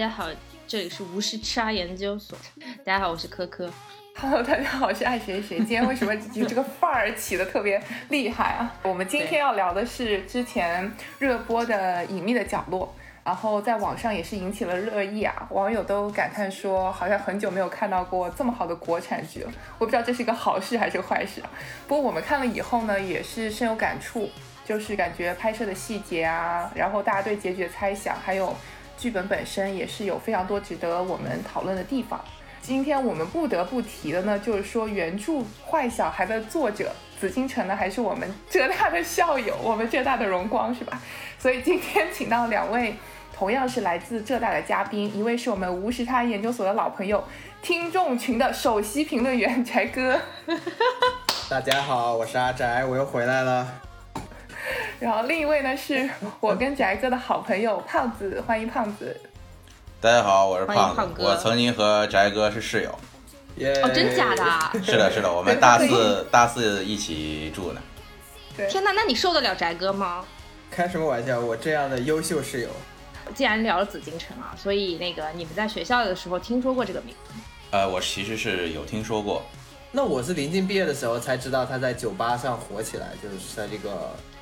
家好，这里是无事杀研究所。大家好，我是科科。Hello，大家好，我是爱谁谁。今天为什么就这个范儿起的特别厉害啊？我们今天要聊的是之前热播的《隐秘的角落》，然后在网上也是引起了热议啊。网友都感叹说，好像很久没有看到过这么好的国产剧了。我不知道这是一个好事还是坏事啊。不过我们看了以后呢，也是深有感触，就是感觉拍摄的细节啊，然后大家对结局的猜想，还有。剧本本身也是有非常多值得我们讨论的地方。今天我们不得不提的呢，就是说原著《坏小孩》的作者紫金陈呢，还是我们浙大的校友，我们浙大的荣光，是吧？所以今天请到两位同样是来自浙大的嘉宾，一位是我们吴石滩研究所的老朋友，听众群的首席评论员翟哥。大家好，我是阿翟，我又回来了。然后另一位呢，是我跟翟哥的好朋友胖子，欢迎胖子。大家好，我是胖子，我曾经和翟哥是室友。哦，真假的？是的，是的，我们大四大四一起住呢。天哪，那你受得了翟哥吗？开什么玩笑，我这样的优秀室友。既然聊了紫禁城啊，所以那个你们在学校的时候听说过这个名字？呃，我其实是有听说过。那我是临近毕业的时候才知道他在酒吧上火起来，就是在这个。《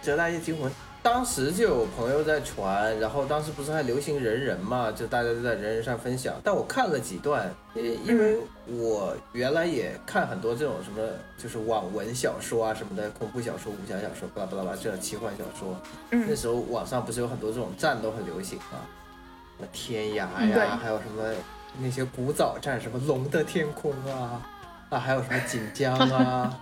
浙大夜惊魂》当时就有朋友在传，然后当时不是还流行人人嘛，就大家都在人人上分享。但我看了几段，因因为我原来也看很多这种什么，就是网文小说啊什么的，恐怖小说、武侠小说，巴拉巴拉巴拉这种奇幻小说。那时候网上不是有很多这种站都很流行吗，什么天涯呀，还有什么那些古早站，什么龙的天空啊，啊，还有什么锦江啊。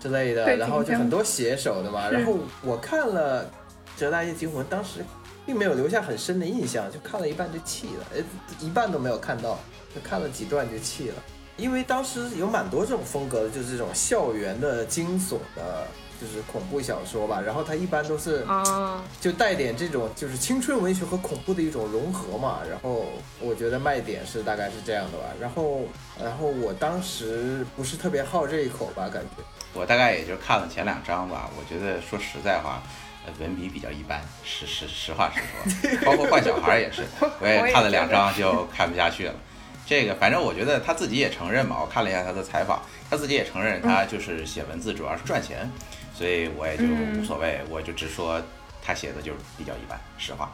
之类的，然后就很多写手的嘛。然后我看了《浙大夜惊魂》，当时并没有留下很深的印象，就看了一半就弃了，哎，一半都没有看到，就看了几段就弃了。因为当时有蛮多这种风格的，就是这种校园的惊悚的。就是恐怖小说吧，然后它一般都是啊，就带点这种就是青春文学和恐怖的一种融合嘛。然后我觉得卖点是大概是这样的吧。然后，然后我当时不是特别好这一口吧，感觉。我大概也就看了前两章吧。我觉得说实在话，文笔比较一般，实实实话实说。包括坏小孩也是，我也看了两章就看不下去了。这个反正我觉得他自己也承认嘛。我看了一下他的采访，他自己也承认他就是写文字主要是赚钱。所以我也就无所谓，我就直说他写的就比较一般，实话。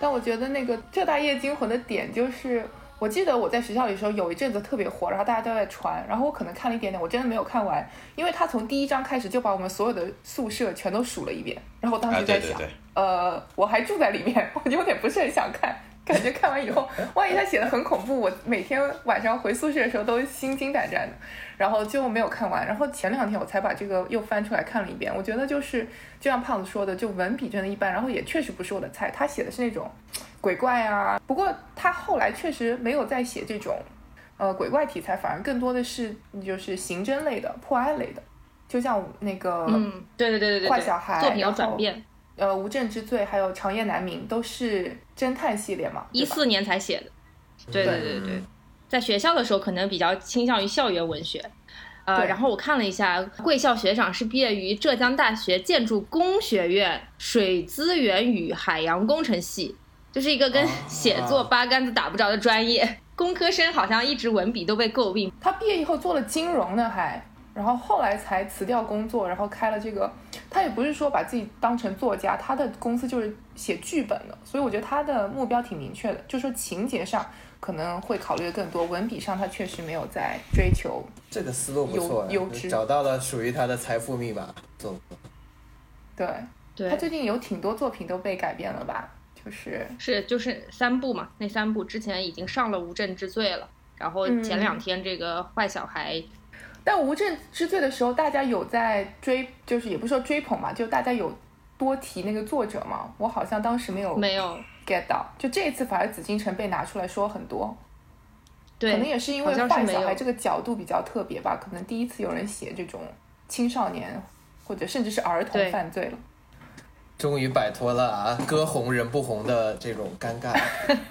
但我觉得那个《浙大夜惊魂》的点就是，我记得我在学校里的时候有一阵子特别火，然后大家都在传，然后我可能看了一点点，我真的没有看完，因为他从第一章开始就把我们所有的宿舍全都数了一遍，然后我当时在想，呃，我还住在里面，我有点不是很想看。感觉看完以后，万一他写的很恐怖，我每天晚上回宿舍的时候都心惊胆战的，然后就没有看完。然后前两天我才把这个又翻出来看了一遍，我觉得就是就像胖子说的，就文笔真的一般，然后也确实不是我的菜。他写的是那种鬼怪啊，不过他后来确实没有再写这种呃鬼怪题材，反而更多的是就是刑侦类的、破案类的，就像那个嗯，对对对对对，坏小孩，作品要转变。呃，无证之罪还有长夜难明都是侦探系列嘛，一四年才写的。对对对对，在学校的时候可能比较倾向于校园文学。呃，然后我看了一下，贵校学长是毕业于浙江大学建筑工学院水资源与海洋工程系，就是一个跟写作八竿子打不着的专业。工科生好像一直文笔都被诟病。他毕业以后做了金融呢，还。然后后来才辞掉工作，然后开了这个。他也不是说把自己当成作家，他的公司就是写剧本的，所以我觉得他的目标挺明确的，就说情节上可能会考虑的更多，文笔上他确实没有在追求。这个思路不错，优质找到了属于他的财富密码。做。对，对他最近有挺多作品都被改编了吧？就是是就是三部嘛，那三部之前已经上了《无证之罪》了，然后前两天这个坏小孩。但无证之罪的时候，大家有在追，就是也不是说追捧嘛，就大家有多提那个作者嘛。我好像当时没有没有 get 到，就这一次反而紫禁城被拿出来说很多，对，可能也是因为坏小孩这个角度比较特别吧，可能第一次有人写这种青少年或者甚至是儿童犯罪了。终于摆脱了啊，歌红人不红的这种尴尬。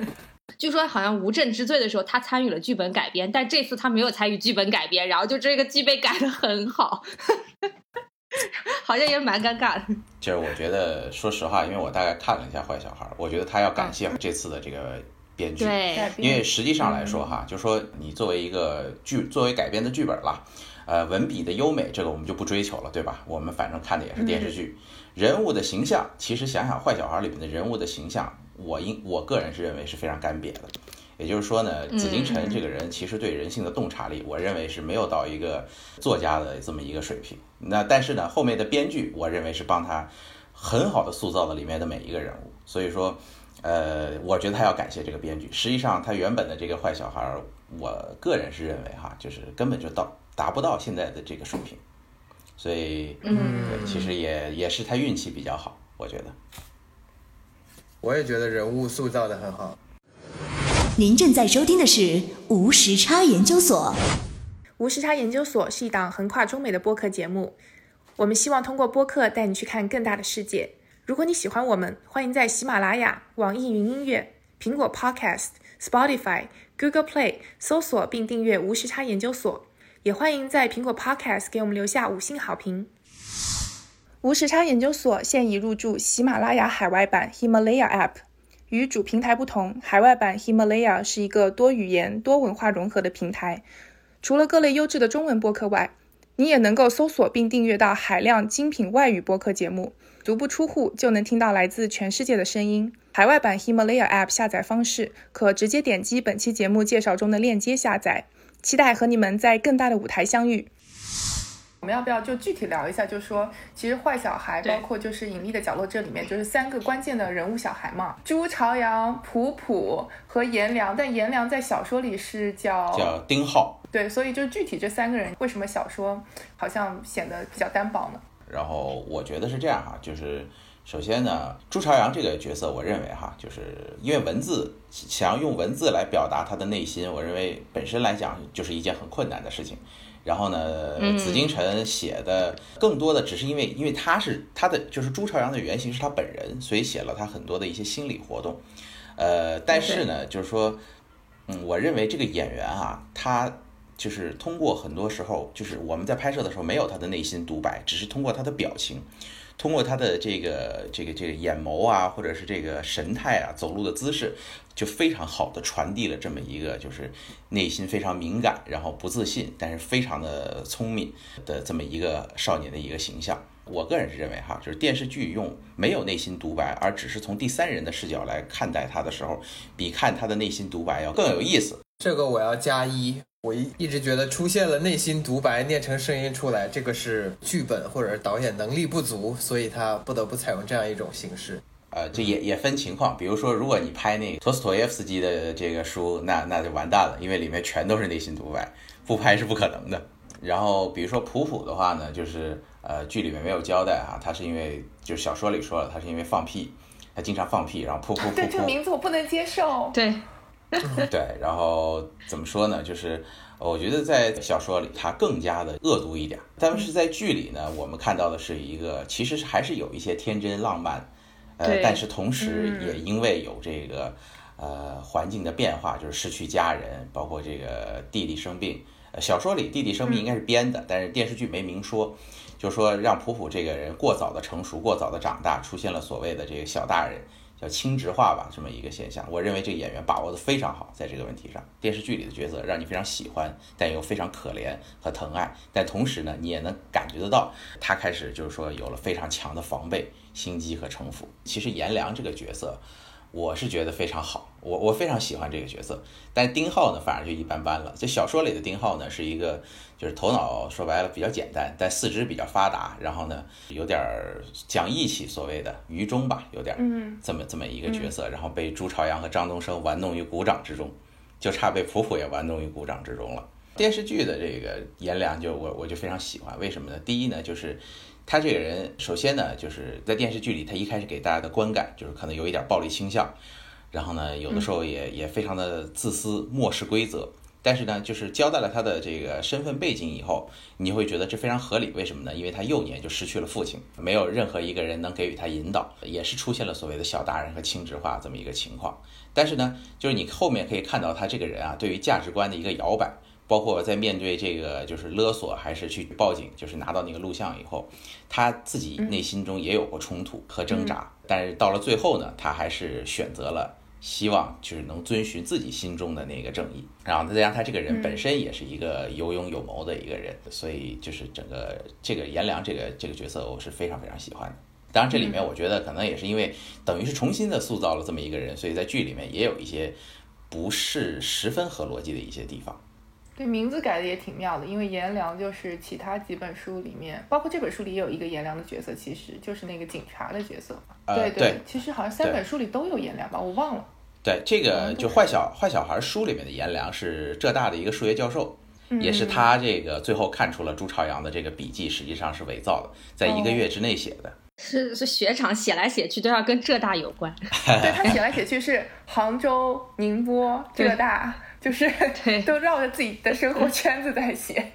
据说好像无证之罪的时候，他参与了剧本改编，但这次他没有参与剧本改编，然后就这个剧被改的很好，好像也蛮尴尬的。就是我觉得，说实话，因为我大概看了一下《坏小孩》，我觉得他要感谢这次的这个编剧，对，因为实际上来说哈，就说你作为一个剧，作为改编的剧本啦，呃，文笔的优美，这个我们就不追求了，对吧？我们反正看的也是电视剧，人物的形象，其实想想《坏小孩》里面的人物的形象，我应我个人是认为是非常干瘪的。也就是说呢，紫禁城这个人其实对人性的洞察力，我认为是没有到一个作家的这么一个水平。那但是呢，后面的编剧，我认为是帮他很好的塑造了里面的每一个人物。所以说，呃，我觉得他要感谢这个编剧。实际上，他原本的这个坏小孩，我个人是认为哈，就是根本就到达不到现在的这个水平。所以，嗯，其实也也是他运气比较好，我觉得。我也觉得人物塑造的很好。您正在收听的是无时差研究所。无时差研究所是一档横跨中美的播客节目，我们希望通过播客带你去看更大的世界。如果你喜欢我们，欢迎在喜马拉雅、网易云音乐、苹果 Podcast、Spotify、Google Play 搜索并订阅无时差研究所，也欢迎在苹果 Podcast 给我们留下五星好评。无时差研究所现已入驻喜马拉雅海外版 Himalaya App。与主平台不同，海外版 Himalaya 是一个多语言、多文化融合的平台。除了各类优质的中文播客外，你也能够搜索并订阅到海量精品外语播客节目，足不出户就能听到来自全世界的声音。海外版 Himalaya App 下载方式可直接点击本期节目介绍中的链接下载。期待和你们在更大的舞台相遇。我们要不要就具体聊一下？就说其实坏小孩，包括就是隐秘的角落这里面，就是三个关键的人物小孩嘛，朱朝阳、普普和颜良。但颜良在小说里是叫叫丁浩。对，所以就具体这三个人，为什么小说好像显得比较单薄呢？然后我觉得是这样哈，就是首先呢，朱朝阳这个角色，我认为哈，就是因为文字想要用文字来表达他的内心，我认为本身来讲就是一件很困难的事情。然后呢，紫禁城写的更多的只是因为，因为他是他的就是朱朝阳的原型是他本人，所以写了他很多的一些心理活动。呃，但是呢，就是说，嗯，我认为这个演员啊，他就是通过很多时候，就是我们在拍摄的时候没有他的内心独白，只是通过他的表情。通过他的这个这个这个眼眸啊，或者是这个神态啊，走路的姿势，就非常好的传递了这么一个就是内心非常敏感，然后不自信，但是非常的聪明的这么一个少年的一个形象。我个人是认为哈，就是电视剧用没有内心独白，而只是从第三人的视角来看待他的时候，比看他的内心独白要更有意思。这个我要加一。我一一直觉得出现了内心独白念成声音出来，这个是剧本或者是导演能力不足，所以他不得不采用这样一种形式。呃，这也也分情况，比如说，如果你拍那个托斯托耶夫斯基的这个书，那那就完蛋了，因为里面全都是内心独白，不拍是不可能的。然后，比如说普普的话呢，就是呃剧里面没有交代啊，他是因为就是小说里说了，他是因为放屁，他经常放屁，然后噗噗噗。对这个名字我不能接受。对。对，然后怎么说呢？就是我觉得在小说里他更加的恶毒一点，但是在剧里呢，我们看到的是一个其实还是有一些天真浪漫，呃，但是同时也因为有这个呃环境的变化，就是失去家人，包括这个弟弟生病。小说里弟弟生病应该是编的，但是电视剧没明说，就说让普普这个人过早的成熟，过早的长大，出现了所谓的这个小大人。叫轻直化吧，这么一个现象，我认为这个演员把握的非常好，在这个问题上，电视剧里的角色让你非常喜欢，但又非常可怜和疼爱，但同时呢，你也能感觉得到他开始就是说有了非常强的防备心机和城府。其实颜良这个角色。我是觉得非常好，我我非常喜欢这个角色，但丁浩呢反而就一般般了。这小说里的丁浩呢是一个，就是头脑说白了比较简单，但四肢比较发达，然后呢有点讲义气，所谓的愚忠吧，有点这么这么一个角色，然后被朱朝阳和张东升玩弄于股掌之中，就差被普普也玩弄于股掌之中了。电视剧的这个颜良就我我就非常喜欢，为什么呢？第一呢就是。他这个人，首先呢，就是在电视剧里，他一开始给大家的观感就是可能有一点暴力倾向，然后呢，有的时候也也非常的自私，漠视规则。但是呢，就是交代了他的这个身份背景以后，你会觉得这非常合理。为什么呢？因为他幼年就失去了父亲，没有任何一个人能给予他引导，也是出现了所谓的小大人和轻质化这么一个情况。但是呢，就是你后面可以看到他这个人啊，对于价值观的一个摇摆。包括在面对这个就是勒索，还是去报警，就是拿到那个录像以后，他自己内心中也有过冲突和挣扎，但是到了最后呢，他还是选择了希望就是能遵循自己心中的那个正义，然后再加上他这个人本身也是一个有勇有谋的一个人，所以就是整个这个颜良这个这个角色我是非常非常喜欢的。当然这里面我觉得可能也是因为等于是重新的塑造了这么一个人，所以在剧里面也有一些不是十分合逻辑的一些地方。对名字改的也挺妙的，因为颜良就是其他几本书里面，包括这本书里也有一个颜良的角色，其实就是那个警察的角色。对对，其实好像三本书里都有颜良吧，我忘了。对，这个就坏小坏小孩书里面的颜良是浙大的一个数学教授，也是他这个最后看出了朱朝阳的这个笔记实际上是伪造的，在一个月之内写的。是是学长写来写去都要跟浙大有关。对他写来写去是杭州、宁波、浙大。就是 对，都绕着自己的生活圈子在写。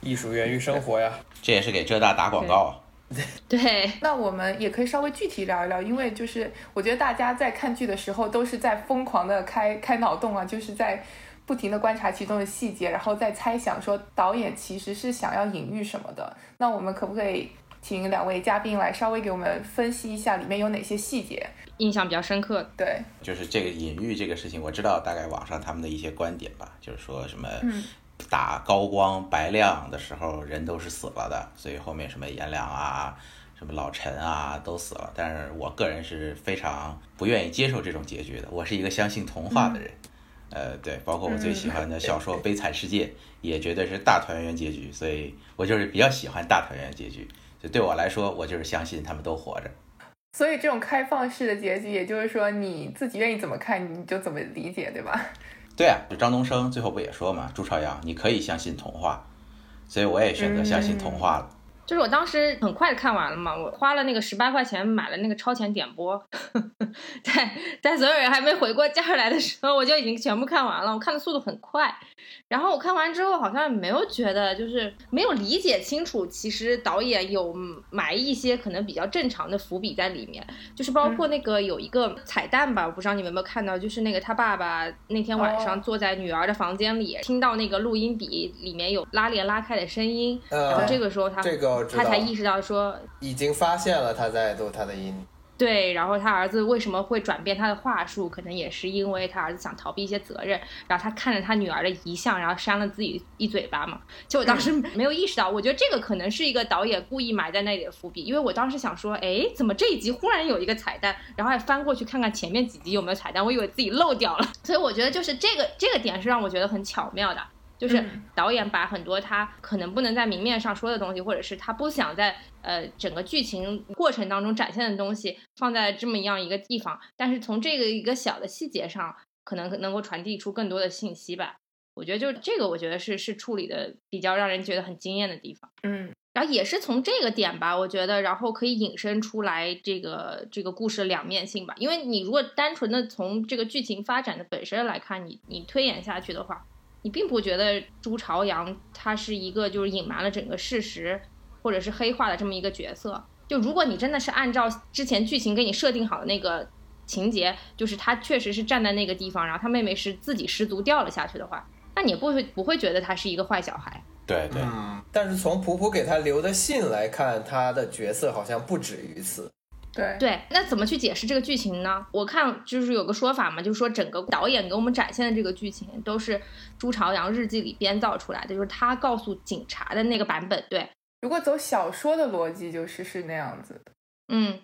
艺术源于生活呀，这也是给浙大打广告啊。对，那我们也可以稍微具体聊一聊，因为就是我觉得大家在看剧的时候都是在疯狂的开开脑洞啊，就是在不停的观察其中的细节，然后再猜想说导演其实是想要隐喻什么的。那我们可不可以请两位嘉宾来稍微给我们分析一下里面有哪些细节？印象比较深刻，对，就是这个隐喻这个事情，我知道大概网上他们的一些观点吧，就是说什么打高光白亮的时候人都是死了的，所以后面什么颜良啊、什么老陈啊都死了。但是我个人是非常不愿意接受这种结局的，我是一个相信童话的人，呃，对，包括我最喜欢的小说《悲惨世界》也绝对是大团圆结局，所以我就是比较喜欢大团圆结局。就对我来说，我就是相信他们都活着。所以这种开放式的结局，也就是说你自己愿意怎么看，你就怎么理解，对吧？对啊，就张东升最后不也说嘛，朱朝阳，你可以相信童话，所以我也选择相信童话了。就是我当时很快看完了嘛，我花了那个十八块钱买了那个超前点播，在在所有人还没回过劲儿来的时候，我就已经全部看完了。我看的速度很快。然后我看完之后，好像没有觉得，就是没有理解清楚，其实导演有埋一些可能比较正常的伏笔在里面，就是包括那个有一个彩蛋吧，我不知道你们有没有看到，就是那个他爸爸那天晚上坐在女儿的房间里，听到那个录音笔里面有拉链拉开的声音，然后这个时候他他才意识到说已经发现了他在录他的音。对，然后他儿子为什么会转变他的话术？可能也是因为他儿子想逃避一些责任。然后他看着他女儿的遗像，然后扇了自己一嘴巴嘛。就我当时没有意识到，我觉得这个可能是一个导演故意埋在那里的伏笔。因为我当时想说，哎，怎么这一集忽然有一个彩蛋？然后还翻过去看看前面几集有没有彩蛋，我以为自己漏掉了。所以我觉得就是这个这个点是让我觉得很巧妙的。就是导演把很多他可能不能在明面上说的东西，或者是他不想在呃整个剧情过程当中展现的东西，放在这么样一个地方，但是从这个一个小的细节上，可能能够传递出更多的信息吧。我觉得就这个，我觉得是是处理的比较让人觉得很惊艳的地方。嗯，然后也是从这个点吧，我觉得然后可以引申出来这个这个故事的两面性吧。因为你如果单纯的从这个剧情发展的本身来看，你你推演下去的话。你并不觉得朱朝阳他是一个就是隐瞒了整个事实，或者是黑化的这么一个角色。就如果你真的是按照之前剧情给你设定好的那个情节，就是他确实是站在那个地方，然后他妹妹是自己失足掉了下去的话，那你不会不会觉得他是一个坏小孩。对对。嗯。但是从普普给他留的信来看，他的角色好像不止于此。对对，那怎么去解释这个剧情呢？我看就是有个说法嘛，就是说整个导演给我们展现的这个剧情都是朱朝阳日记里编造出来的，就是他告诉警察的那个版本。对，如果走小说的逻辑，就是是那样子的。嗯，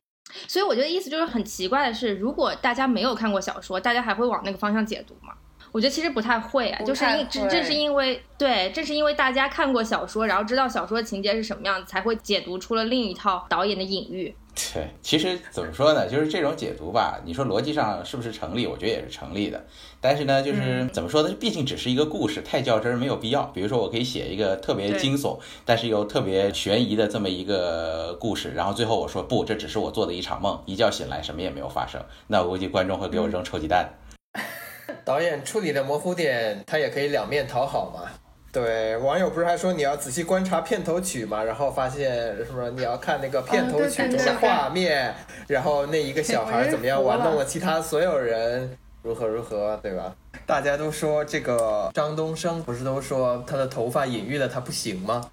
所以我觉得意思就是很奇怪的是，如果大家没有看过小说，大家还会往那个方向解读吗？我觉得其实不太会啊，就是因正正是因为对，正是因为大家看过小说，然后知道小说的情节是什么样子，才会解读出了另一套导演的隐喻。对，其实怎么说呢，就是这种解读吧，你说逻辑上是不是成立？我觉得也是成立的。但是呢，就是怎么说呢？毕竟只是一个故事，太较真儿没有必要。比如说，我可以写一个特别惊悚，但是又特别悬疑的这么一个故事，然后最后我说不，这只是我做的一场梦，一觉醒来什么也没有发生。那我估计观众会给我扔臭鸡蛋。导演处理的模糊点，他也可以两面讨好嘛。对，网友不是还说你要仔细观察片头曲嘛，然后发现什么？你要看那个片头曲中的画面，然后那一个小孩怎么样玩弄了其他所有人，如何如何，对吧？大家都说这个张东升不是都说他的头发隐喻了他不行吗？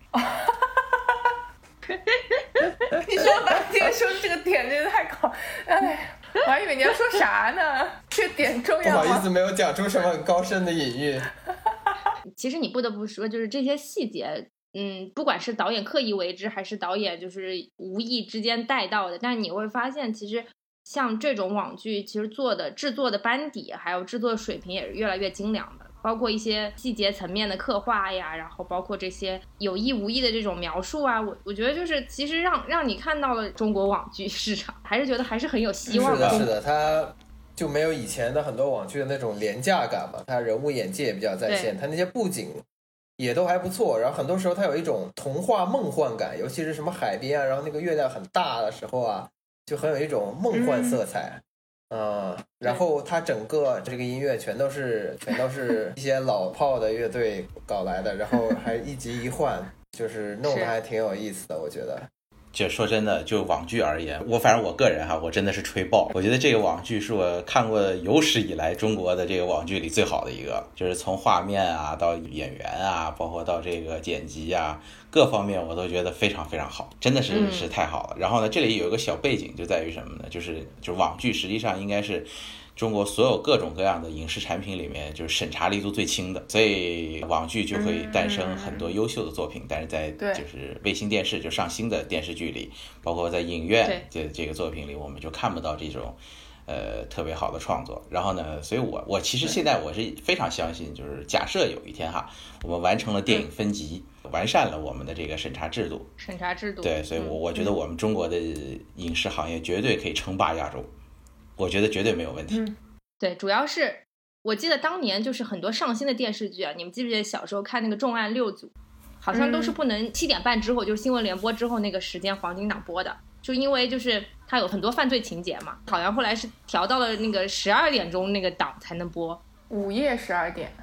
你说白姐说这个点真的太搞，哎。我还以为你要说啥呢？这点重要不好意思，没有讲出什么很高深的隐喻。其实你不得不说，就是这些细节，嗯，不管是导演刻意为之，还是导演就是无意之间带到的，但你会发现，其实像这种网剧，其实做的制作的班底，还有制作水平也是越来越精良的。包括一些细节层面的刻画呀，然后包括这些有意无意的这种描述啊，我我觉得就是其实让让你看到了中国网剧市场，还是觉得还是很有希望的。是的，是的，它就没有以前的很多网剧的那种廉价感嘛，他人物演技也比较在线，他那些布景也都还不错，然后很多时候他有一种童话梦幻感，尤其是什么海边啊，然后那个月亮很大的时候啊，就很有一种梦幻色彩。嗯，然后他整个这个音乐全都是全都是一些老炮的乐队搞来的，然后还一集一换，就是弄得还挺有意思的，我觉得。就说真的，就网剧而言，我反正我个人哈，我真的是吹爆。我觉得这个网剧是我看过有史以来中国的这个网剧里最好的一个，就是从画面啊到演员啊，包括到这个剪辑啊，各方面我都觉得非常非常好，真的是是太好了。然后呢，这里有一个小背景，就在于什么呢？就是就网剧实际上应该是。中国所有各种各样的影视产品里面，就是审查力度最轻的，所以网剧就会诞生很多优秀的作品。但是在就是卫星电视就上新的电视剧里，包括在影院这这个作品里，我们就看不到这种呃特别好的创作。然后呢，所以我我其实现在我是非常相信，就是假设有一天哈，我们完成了电影分级，完善了我们的这个审查制度，审查制度对，所以我我觉得我们中国的影视行业绝对可以称霸亚洲。我觉得绝对没有问题。嗯，对，主要是我记得当年就是很多上新的电视剧啊，你们记不记得小时候看那个《重案六组》，好像都是不能七点半之后，就是新闻联播之后那个时间黄金档播的，就因为就是它有很多犯罪情节嘛，好像后来是调到了那个十二点钟那个档才能播，午夜十二点。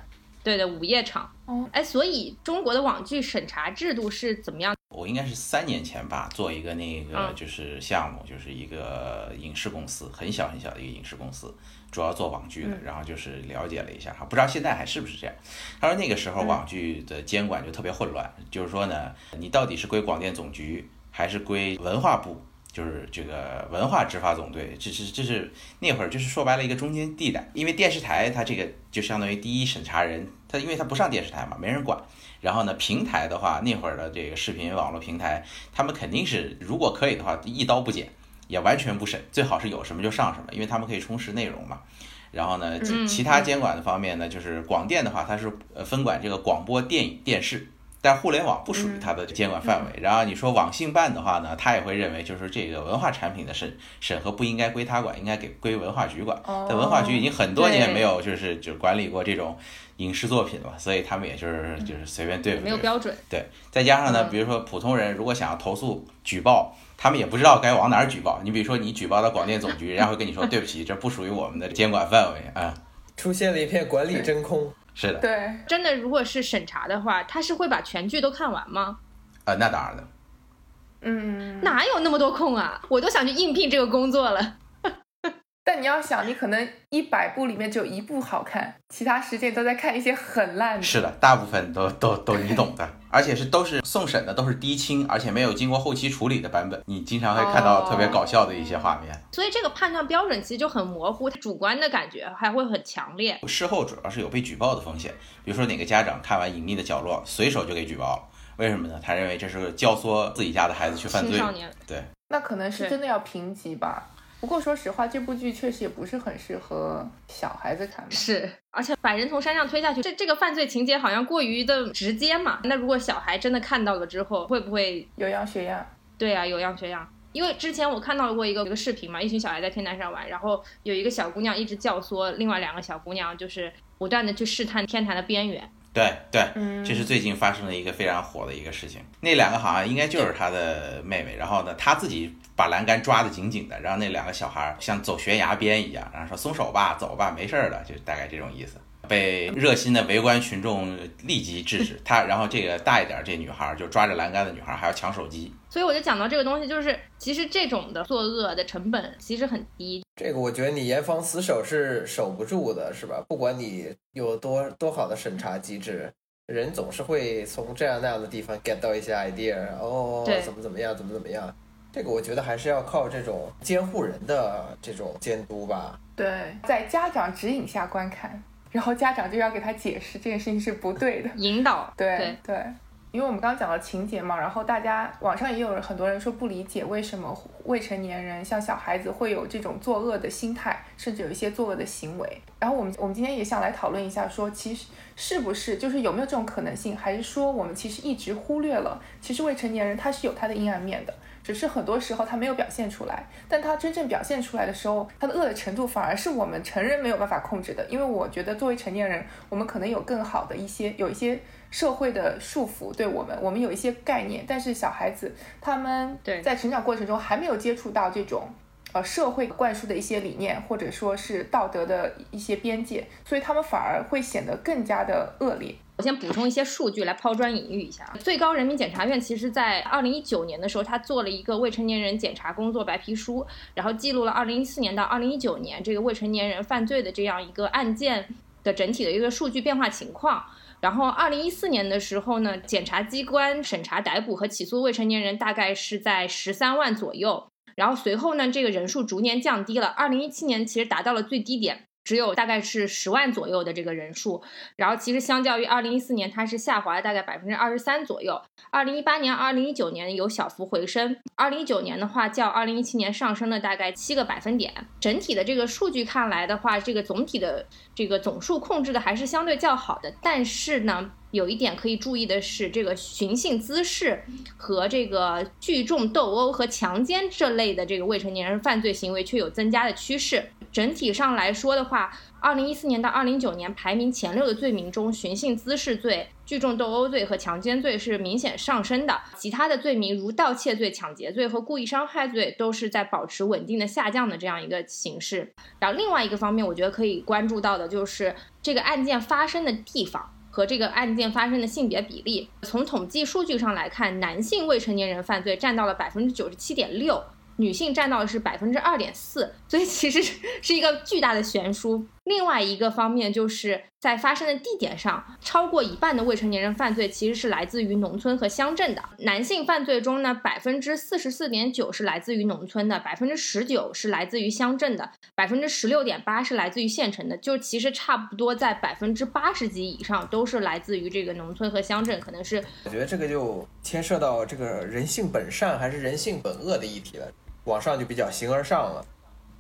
对的，午夜场。哦，哎，所以中国的网剧审查制度是怎么样？我应该是三年前吧，做一个那个就是项目，就是一个影视公司，很小很小的一个影视公司，主要做网剧的。然后就是了解了一下哈，不知道现在还是不是这样。他说那个时候网剧的监管就特别混乱，就是说呢，你到底是归广电总局还是归文化部？就是这个文化执法总队，这是这是那会儿就是说白了一个中间地带，因为电视台它这个就相当于第一审查人，他因为他不上电视台嘛，没人管。然后呢，平台的话，那会儿的这个视频网络平台，他们肯定是如果可以的话，一刀不剪，也完全不审，最好是有什么就上什么，因为他们可以充实内容嘛。然后呢，其他监管的方面呢，就是广电的话，它是呃分管这个广播电影电视。但互联网不属于它的监管范围。然后你说网信办的话呢，他也会认为就是这个文化产品的审审核不应该归他管，应该给归文化局管。但文化局已经很多年没有就是就管理过这种影视作品了，所以他们也就是就是随便对付。没有标准。对，再加上呢，比如说普通人如果想要投诉举报，他们也不知道该往哪儿举报。你比如说你举报到广电总局，人家会跟你说对不起，这不属于我们的监管范围啊。出现了一片管理真空。是的，对，真的，如果是审查的话，他是会把全剧都看完吗？啊，那当然了。嗯，哪有那么多空啊？我都想去应聘这个工作了。但你要想，你可能一百部里面只有一部好看，其他时间都在看一些很烂的。是的，大部分都都都你懂的，而且是都是送审的，都是低清，而且没有经过后期处理的版本。你经常会看到特别搞笑的一些画面。所以这个判断标准其实就很模糊，主观的感觉还会很强烈。事后主要是有被举报的风险，比如说哪个家长看完《隐秘的角落》，随手就给举报了，为什么呢？他认为这是教唆自己家的孩子去犯罪。青少年。对。那可能是真的要评级吧。不过说实话，这部剧确实也不是很适合小孩子看。是，而且把人从山上推下去，这这个犯罪情节好像过于的直接嘛。那如果小孩真的看到了之后，会不会有样学样？对啊，有样学样。因为之前我看到过一个一个视频嘛，一群小孩在天台上玩，然后有一个小姑娘一直教唆另外两个小姑娘，就是不断的去试探天台的边缘。对对，这是最近发生的一个非常火的一个事情。那两个好像应该就是他的妹妹，然后呢，他自己把栏杆抓得紧紧的，然后那两个小孩像走悬崖边一样，然后说松手吧，走吧，没事儿的，就大概这种意思。被热心的围观群众立即制止 他，然后这个大一点这女孩就抓着栏杆的女孩还要抢手机。所以我就讲到这个东西，就是其实这种的作恶的成本其实很低。这个我觉得你严防死守是守不住的，是吧？不管你有多多好的审查机制，人总是会从这样那样的地方 get 到一些 idea，哦，怎么怎么样，怎么怎么样。这个我觉得还是要靠这种监护人的这种监督吧。对，在家长指引下观看，然后家长就要给他解释这件事情是不对的，引导。对对。因为我们刚刚讲了情节嘛，然后大家网上也有很多人说不理解为什么未成年人像小孩子会有这种作恶的心态，甚至有一些作恶的行为。然后我们我们今天也想来讨论一下，说其实是不是就是有没有这种可能性，还是说我们其实一直忽略了，其实未成年人他是有他的阴暗面的，只是很多时候他没有表现出来。但他真正表现出来的时候，他的恶的程度反而是我们成人没有办法控制的。因为我觉得作为成年人，我们可能有更好的一些有一些。社会的束缚对我们，我们有一些概念，但是小孩子他们在成长过程中还没有接触到这种呃社会灌输的一些理念，或者说是道德的一些边界，所以他们反而会显得更加的恶劣。我先补充一些数据来抛砖引玉一下。最高人民检察院其实在二零一九年的时候，他做了一个未成年人检查工作白皮书，然后记录了二零一四年到二零一九年这个未成年人犯罪的这样一个案件的整体的一个数据变化情况。然后，二零一四年的时候呢，检察机关审查、逮捕和起诉未成年人大概是在十三万左右。然后随后呢，这个人数逐年降低了。二零一七年其实达到了最低点。只有大概是十万左右的这个人数，然后其实相较于二零一四年，它是下滑了大概百分之二十三左右。二零一八年、二零一九年有小幅回升，二零一九年的话较二零一七年上升了大概七个百分点。整体的这个数据看来的话，这个总体的这个总数控制的还是相对较好的。但是呢，有一点可以注意的是，这个寻衅滋事和这个聚众斗殴和强奸这类的这个未成年人犯罪行为却有增加的趋势。整体上来说的话，二零一四年到二零一九年排名前六的罪名中，寻衅滋事罪、聚众斗殴罪和强奸罪是明显上升的，其他的罪名如盗窃罪、抢劫罪和故意伤害罪都是在保持稳定的下降的这样一个形式。然后另外一个方面，我觉得可以关注到的就是这个案件发生的地方和这个案件发生的性别比例。从统计数据上来看，男性未成年人犯罪占到了百分之九十七点六。女性占到的是百分之二点四，所以其实是 一个巨大的悬殊。另外一个方面，就是在发生的地点上，超过一半的未成年人犯罪其实是来自于农村和乡镇的。男性犯罪中呢，百分之四十四点九是来自于农村的，百分之十九是来自于乡镇的，百分之十六点八是来自于县城的。就其实差不多在百分之八十几以上都是来自于这个农村和乡镇，可能是。我觉得这个就牵涉到这个人性本善还是人性本恶的议题了。往上就比较形而上了，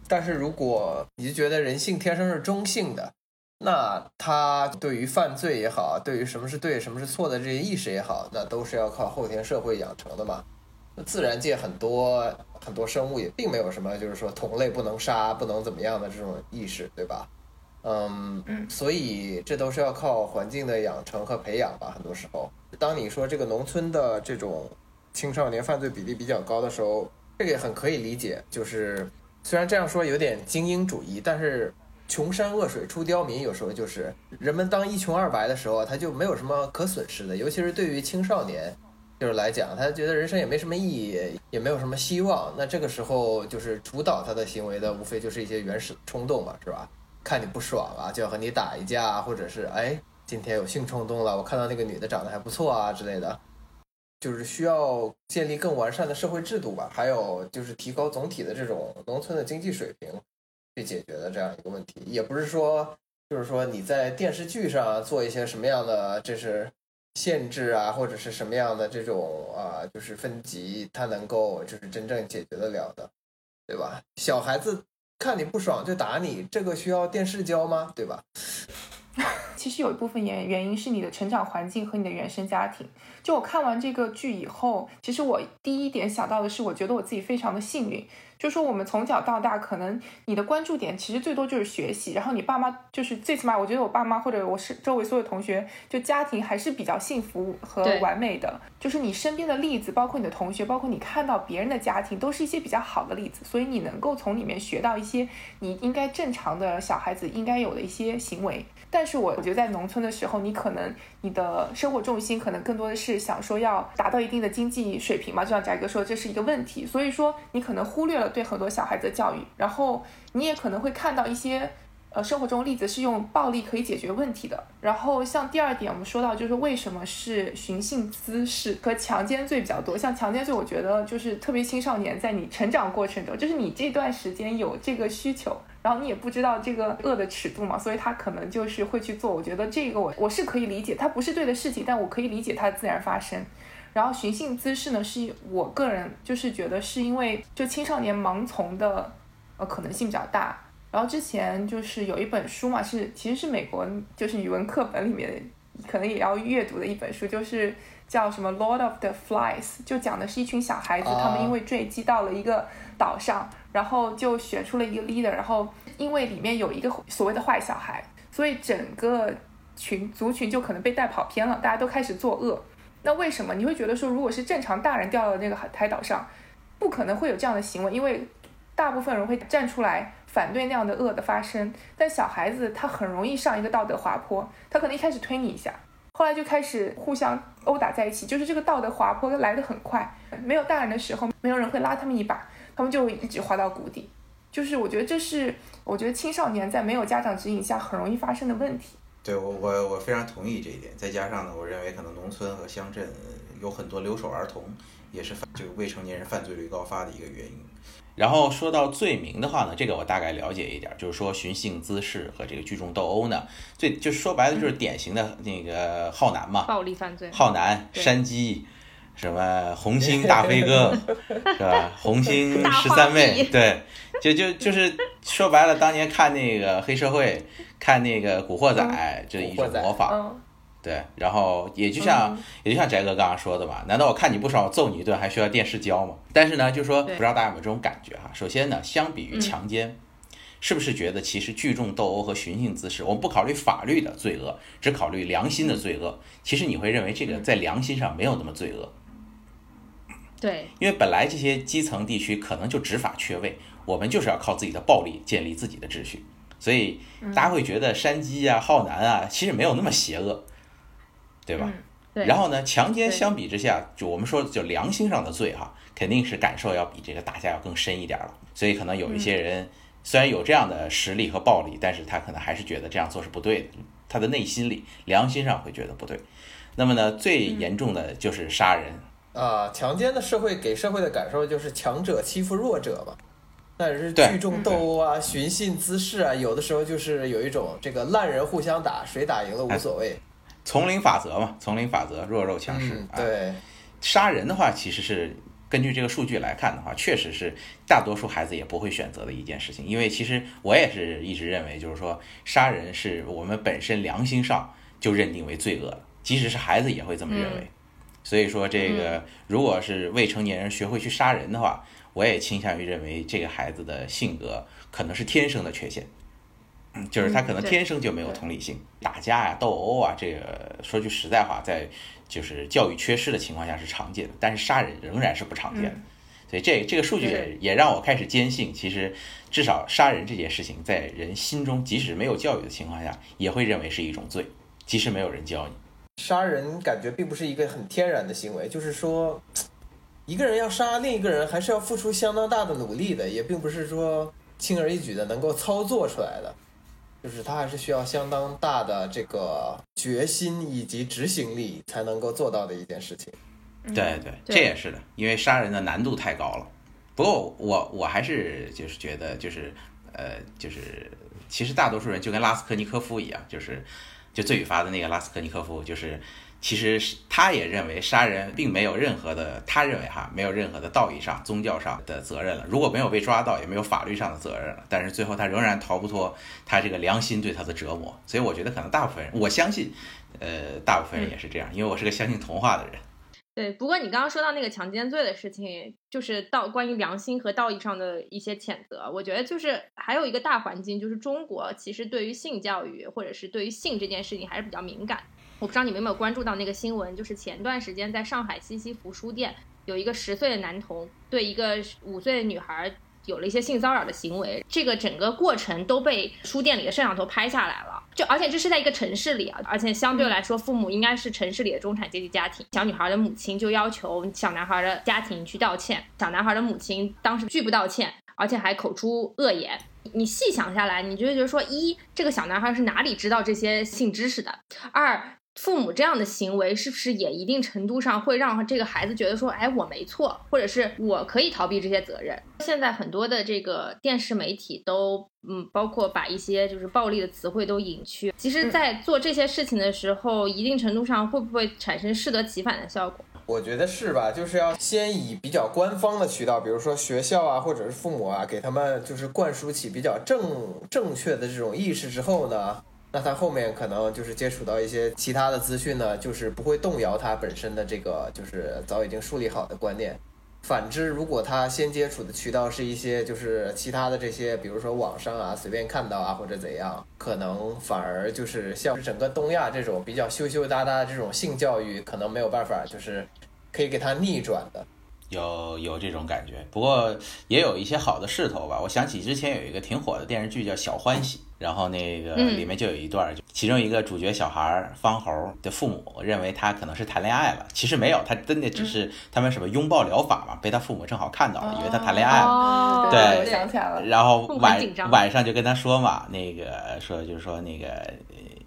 但是如果你就觉得人性天生是中性的，那他对于犯罪也好，对于什么是对什么是错的这些意识也好，那都是要靠后天社会养成的嘛。那自然界很多很多生物也并没有什么，就是说同类不能杀、不能怎么样的这种意识，对吧？嗯，所以这都是要靠环境的养成和培养吧。很多时候，当你说这个农村的这种青少年犯罪比例比较高的时候。这个也很可以理解，就是虽然这样说有点精英主义，但是穷山恶水出刁民，有时候就是人们当一穷二白的时候，他就没有什么可损失的，尤其是对于青少年，就是来讲，他觉得人生也没什么意义，也没有什么希望，那这个时候就是主导他的行为的，无非就是一些原始冲动嘛，是吧？看你不爽啊，就要和你打一架，或者是哎，今天有性冲动了，我看到那个女的长得还不错啊之类的。就是需要建立更完善的社会制度吧，还有就是提高总体的这种农村的经济水平，去解决的这样一个问题。也不是说，就是说你在电视剧上做一些什么样的这是限制啊，或者是什么样的这种啊，就是分级，它能够就是真正解决得了的，对吧？小孩子看你不爽就打你，这个需要电视教吗？对吧？其实有一部分原原因是你的成长环境和你的原生家庭。就我看完这个剧以后，其实我第一点想到的是，我觉得我自己非常的幸运。就说我们从小到大，可能你的关注点其实最多就是学习，然后你爸妈就是最起码，我觉得我爸妈或者我是周围所有同学，就家庭还是比较幸福和完美的。就是你身边的例子，包括你的同学，包括你看到别人的家庭，都是一些比较好的例子，所以你能够从里面学到一些你应该正常的小孩子应该有的一些行为。但是我我觉得在农村的时候，你可能你的生活重心可能更多的是想说要达到一定的经济水平嘛，就像翟哥说，这是一个问题，所以说你可能忽略了对很多小孩子的教育，然后你也可能会看到一些。呃生活中例子是用暴力可以解决问题的。然后像第二点，我们说到就是为什么是寻衅滋事和强奸罪比较多。像强奸罪，我觉得就是特别青少年在你成长过程中，就是你这段时间有这个需求，然后你也不知道这个恶的尺度嘛，所以他可能就是会去做。我觉得这个我我是可以理解，它不是对的事情，但我可以理解它自然发生。然后寻衅滋事呢，是我个人就是觉得是因为就青少年盲从的呃可能性比较大。然后之前就是有一本书嘛，是其实是美国就是语文课本里面可能也要阅读的一本书，就是叫什么《Lord of the Flies》，就讲的是一群小孩子，他们因为坠机到了一个岛上，然后就选出了一个 leader，然后因为里面有一个所谓的坏小孩，所以整个群族群就可能被带跑偏了，大家都开始作恶。那为什么你会觉得说，如果是正常大人掉到那个海海岛上，不可能会有这样的行为？因为大部分人会站出来反对那样的恶的发生。但小孩子他很容易上一个道德滑坡，他可能一开始推你一下，后来就开始互相殴打在一起，就是这个道德滑坡来得很快。没有大人的时候，没有人会拉他们一把，他们就一直滑到谷底。就是我觉得这是我觉得青少年在没有家长指引下很容易发生的问题。对我我我非常同意这一点，再加上呢，我认为可能农村和乡镇有很多留守儿童，也是这个未成年人犯罪率高发的一个原因。然后说到罪名的话呢，这个我大概了解一点，就是说寻衅滋事和这个聚众斗殴呢，最就说白了就是典型的那个浩南嘛，暴力犯罪，浩南、山鸡，什么红星 大飞哥，是吧？红星十三妹，对，就就就是说白了，当年看那个黑社会。看那个《古惑仔》这一种模仿，对，然后也就像也就像翟哥刚刚说的嘛，难道我看你不爽，我揍你一顿还需要电视教吗？但是呢，就说不知道大家有没有这种感觉哈？首先呢，相比于强奸，是不是觉得其实聚众斗殴和寻衅滋事，我们不考虑法律的罪恶，只考虑良心的罪恶，其实你会认为这个在良心上没有那么罪恶。对，因为本来这些基层地区可能就执法缺位，我们就是要靠自己的暴力建立自己的秩序。所以大家会觉得山鸡啊、浩南啊，其实没有那么邪恶，对吧？然后呢，强奸相比之下，就我们说就良心上的罪哈，肯定是感受要比这个打架要更深一点了。所以可能有一些人虽然有这样的实力和暴力，但是他可能还是觉得这样做是不对的，他的内心里良心上会觉得不对。那么呢，最严重的就是杀人啊，强奸的社会给社会的感受就是强者欺负弱者嘛。但是聚众斗殴啊，寻衅滋事啊，有的时候就是有一种这个烂人互相打，谁打赢了无所谓。丛林法则嘛，丛林法则，弱肉强食。对，杀人的话，其实是根据这个数据来看的话，确实是大多数孩子也不会选择的一件事情。因为其实我也是一直认为，就是说杀人是我们本身良心上就认定为罪恶了，即使是孩子也会这么认为。所以说，这个如果是未成年人学会去杀人的话，我也倾向于认为这个孩子的性格可能是天生的缺陷，就是他可能天生就没有同理心，打架呀、斗殴啊，这个说句实在话，在就是教育缺失的情况下是常见的，但是杀人仍然是不常见的。所以这这个数据也也让我开始坚信，其实至少杀人这件事情在人心中，即使没有教育的情况下，也会认为是一种罪，即使没有人教你。杀人感觉并不是一个很天然的行为，就是说。一个人要杀另一个人，还是要付出相当大的努力的，也并不是说轻而易举的能够操作出来的，就是他还是需要相当大的这个决心以及执行力才能够做到的一件事情。对对，这也是的，因为杀人的难度太高了。不过我我还是就是觉得就是呃就是其实大多数人就跟拉斯科尼科夫一样，就是就罪与罚的那个拉斯科尼科夫就是。其实他也认为杀人并没有任何的，他认为哈没有任何的道义上、宗教上的责任了。如果没有被抓到，也没有法律上的责任了。但是最后他仍然逃不脱他这个良心对他的折磨。所以我觉得可能大部分人，我相信，呃，大部分人也是这样，因为我是个相信童话的人。对，不过你刚刚说到那个强奸罪的事情，就是道关于良心和道义上的一些谴责，我觉得就是还有一个大环境，就是中国其实对于性教育或者是对于性这件事情还是比较敏感。我不知道你们有没有关注到那个新闻，就是前段时间在上海西西弗书店，有一个十岁的男童对一个五岁的女孩有了一些性骚扰的行为，这个整个过程都被书店里的摄像头拍下来了。就而且这是在一个城市里啊，而且相对来说父母应该是城市里的中产阶级家庭。小女孩的母亲就要求小男孩的家庭去道歉，小男孩的母亲当时拒不道歉，而且还口出恶言。你细想下来，你就会觉得说，一这个小男孩是哪里知道这些性知识的？二父母这样的行为是不是也一定程度上会让这个孩子觉得说，哎，我没错，或者是我可以逃避这些责任？现在很多的这个电视媒体都，嗯，包括把一些就是暴力的词汇都隐去。其实，在做这些事情的时候，一定程度上会不会产生适得其反的效果？我觉得是吧？就是要先以比较官方的渠道，比如说学校啊，或者是父母啊，给他们就是灌输起比较正正确的这种意识之后呢。那他后面可能就是接触到一些其他的资讯呢，就是不会动摇他本身的这个就是早已经树立好的观念。反之，如果他先接触的渠道是一些就是其他的这些，比如说网上啊随便看到啊或者怎样，可能反而就是像整个东亚这种比较羞羞答答的这种性教育，可能没有办法就是可以给他逆转的。有有这种感觉，不过也有一些好的势头吧。我想起之前有一个挺火的电视剧叫《小欢喜》，然后那个里面就有一段，其中一个主角小孩方猴的父母认为他可能是谈恋爱了，其实没有，他真的只是他们什么拥抱疗法嘛，被他父母正好看到了，以为他谈恋爱了。对，我想起来了。然后晚晚上就跟他说嘛，那个说就是说那个。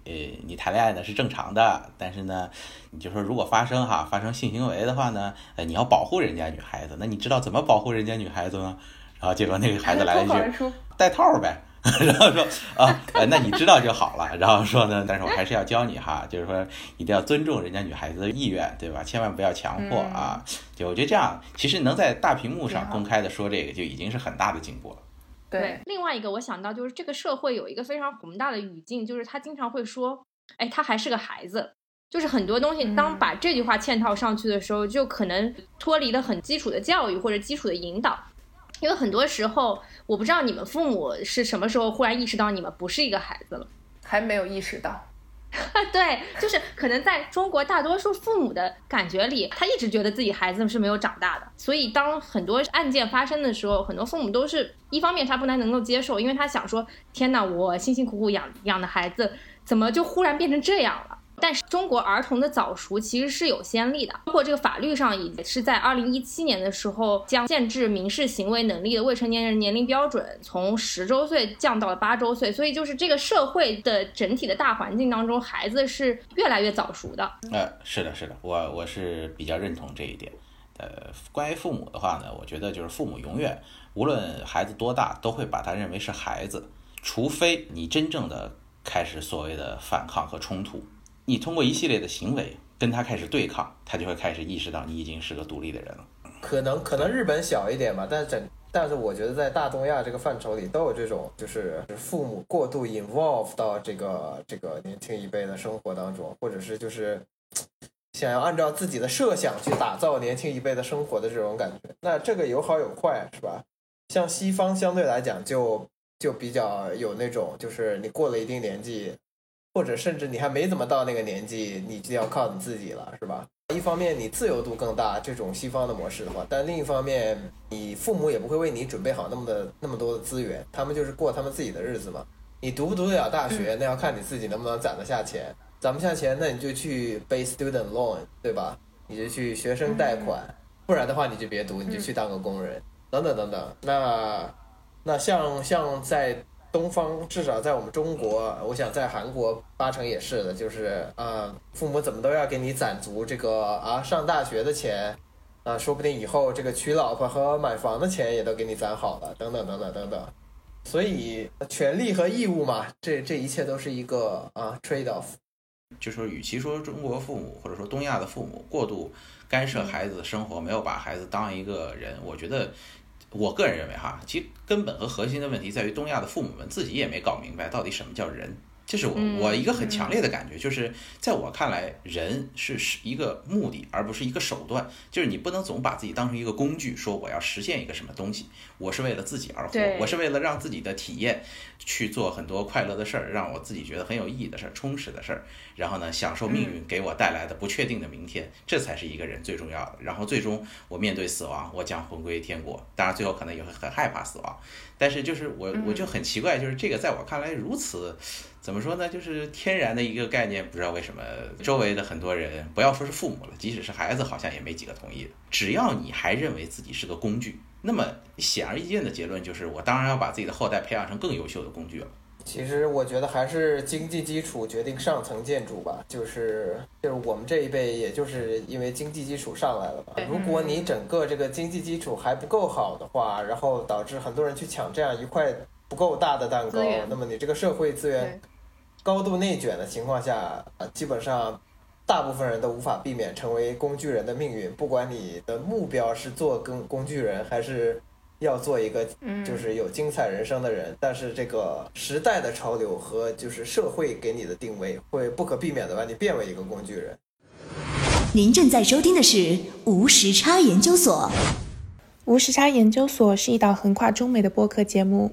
呃，你谈恋爱呢是正常的，但是呢，你就说如果发生哈发生性行为的话呢，呃，你要保护人家女孩子，那你知道怎么保护人家女孩子吗？然后结果那个孩子来了一句 戴套呗，然后说啊，那你知道就好了。然后说呢，但是我还是要教你哈，就是说一定要尊重人家女孩子的意愿，对吧？千万不要强迫啊。就我觉得这样，其实能在大屏幕上公开的说这个，就已经是很大的进步了。对，另外一个我想到就是这个社会有一个非常宏大的语境，就是他经常会说，哎，他还是个孩子，就是很多东西当把这句话嵌套上去的时候，就可能脱离了很基础的教育或者基础的引导，因为很多时候我不知道你们父母是什么时候忽然意识到你们不是一个孩子了，还没有意识到。对，就是可能在中国大多数父母的感觉里，他一直觉得自己孩子是没有长大的，所以当很多案件发生的时候，很多父母都是一方面他不太能够接受，因为他想说，天哪，我辛辛苦苦养养的孩子，怎么就忽然变成这样了？但是中国儿童的早熟其实是有先例的，包括这个法律上也是在二零一七年的时候，将限制民事行为能力的未成年人年龄标准从十周岁降到了八周岁，所以就是这个社会的整体的大环境当中，孩子是越来越早熟的。呃，是的，是的，我我是比较认同这一点。呃，关于父母的话呢，我觉得就是父母永远无论孩子多大，都会把他认为是孩子，除非你真正的开始所谓的反抗和冲突。你通过一系列的行为跟他开始对抗，他就会开始意识到你已经是个独立的人了。可能可能日本小一点吧，但是整但是我觉得在大东亚这个范畴里都有这种，就是父母过度 involve 到这个这个年轻一辈的生活当中，或者是就是想要按照自己的设想去打造年轻一辈的生活的这种感觉。那这个有好有坏，是吧？像西方相对来讲就就比较有那种，就是你过了一定年纪。或者甚至你还没怎么到那个年纪，你就要靠你自己了，是吧？一方面你自由度更大，这种西方的模式的话，但另一方面你父母也不会为你准备好那么的那么多的资源，他们就是过他们自己的日子嘛。你读不读得了大学，那要看你自己能不能攒得下钱，攒不下钱，那你就去背 student loan，对吧？你就去学生贷款，不然的话你就别读，你就去当个工人，等等等等。那那像像在。东方至少在我们中国，我想在韩国八成也是的，就是啊，父母怎么都要给你攒足这个啊上大学的钱，啊，说不定以后这个娶老婆和买房的钱也都给你攒好了，等等等等等等。所以权利和义务嘛，这这一切都是一个啊 trade off。就说与其说中国父母或者说东亚的父母过度干涉孩子的生活，没有把孩子当一个人，我觉得。我个人认为，哈，其根本和核心的问题在于东亚的父母们自己也没搞明白到底什么叫人。这是我我一个很强烈的感觉，就是在我看来，人是是一个目的，而不是一个手段。就是你不能总把自己当成一个工具，说我要实现一个什么东西，我是为了自己而活，我是为了让自己的体验去做很多快乐的事儿，让我自己觉得很有意义的事儿，充实的事儿。然后呢，享受命运给我带来的不确定的明天，这才是一个人最重要的。然后最终我面对死亡，我将魂归天国。当然最后可能也会很害怕死亡，但是就是我我就很奇怪，就是这个在我看来如此。怎么说呢？就是天然的一个概念，不知道为什么周围的很多人，不要说是父母了，即使是孩子，好像也没几个同意的。只要你还认为自己是个工具，那么显而易见的结论就是，我当然要把自己的后代培养成更优秀的工具了。其实我觉得还是经济基础决定上层建筑吧，就是就是我们这一辈，也就是因为经济基础上来了吧。如果你整个这个经济基础还不够好的话，然后导致很多人去抢这样一块不够大的蛋糕，那么你这个社会资源。高度内卷的情况下，基本上大部分人都无法避免成为工具人的命运。不管你的目标是做工工具人，还是要做一个就是有精彩人生的人，但是这个时代的潮流和就是社会给你的定位，会不可避免的把你变为一个工具人。您正在收听的是无时差研究所。无时差研究所是一档横跨中美的播客节目。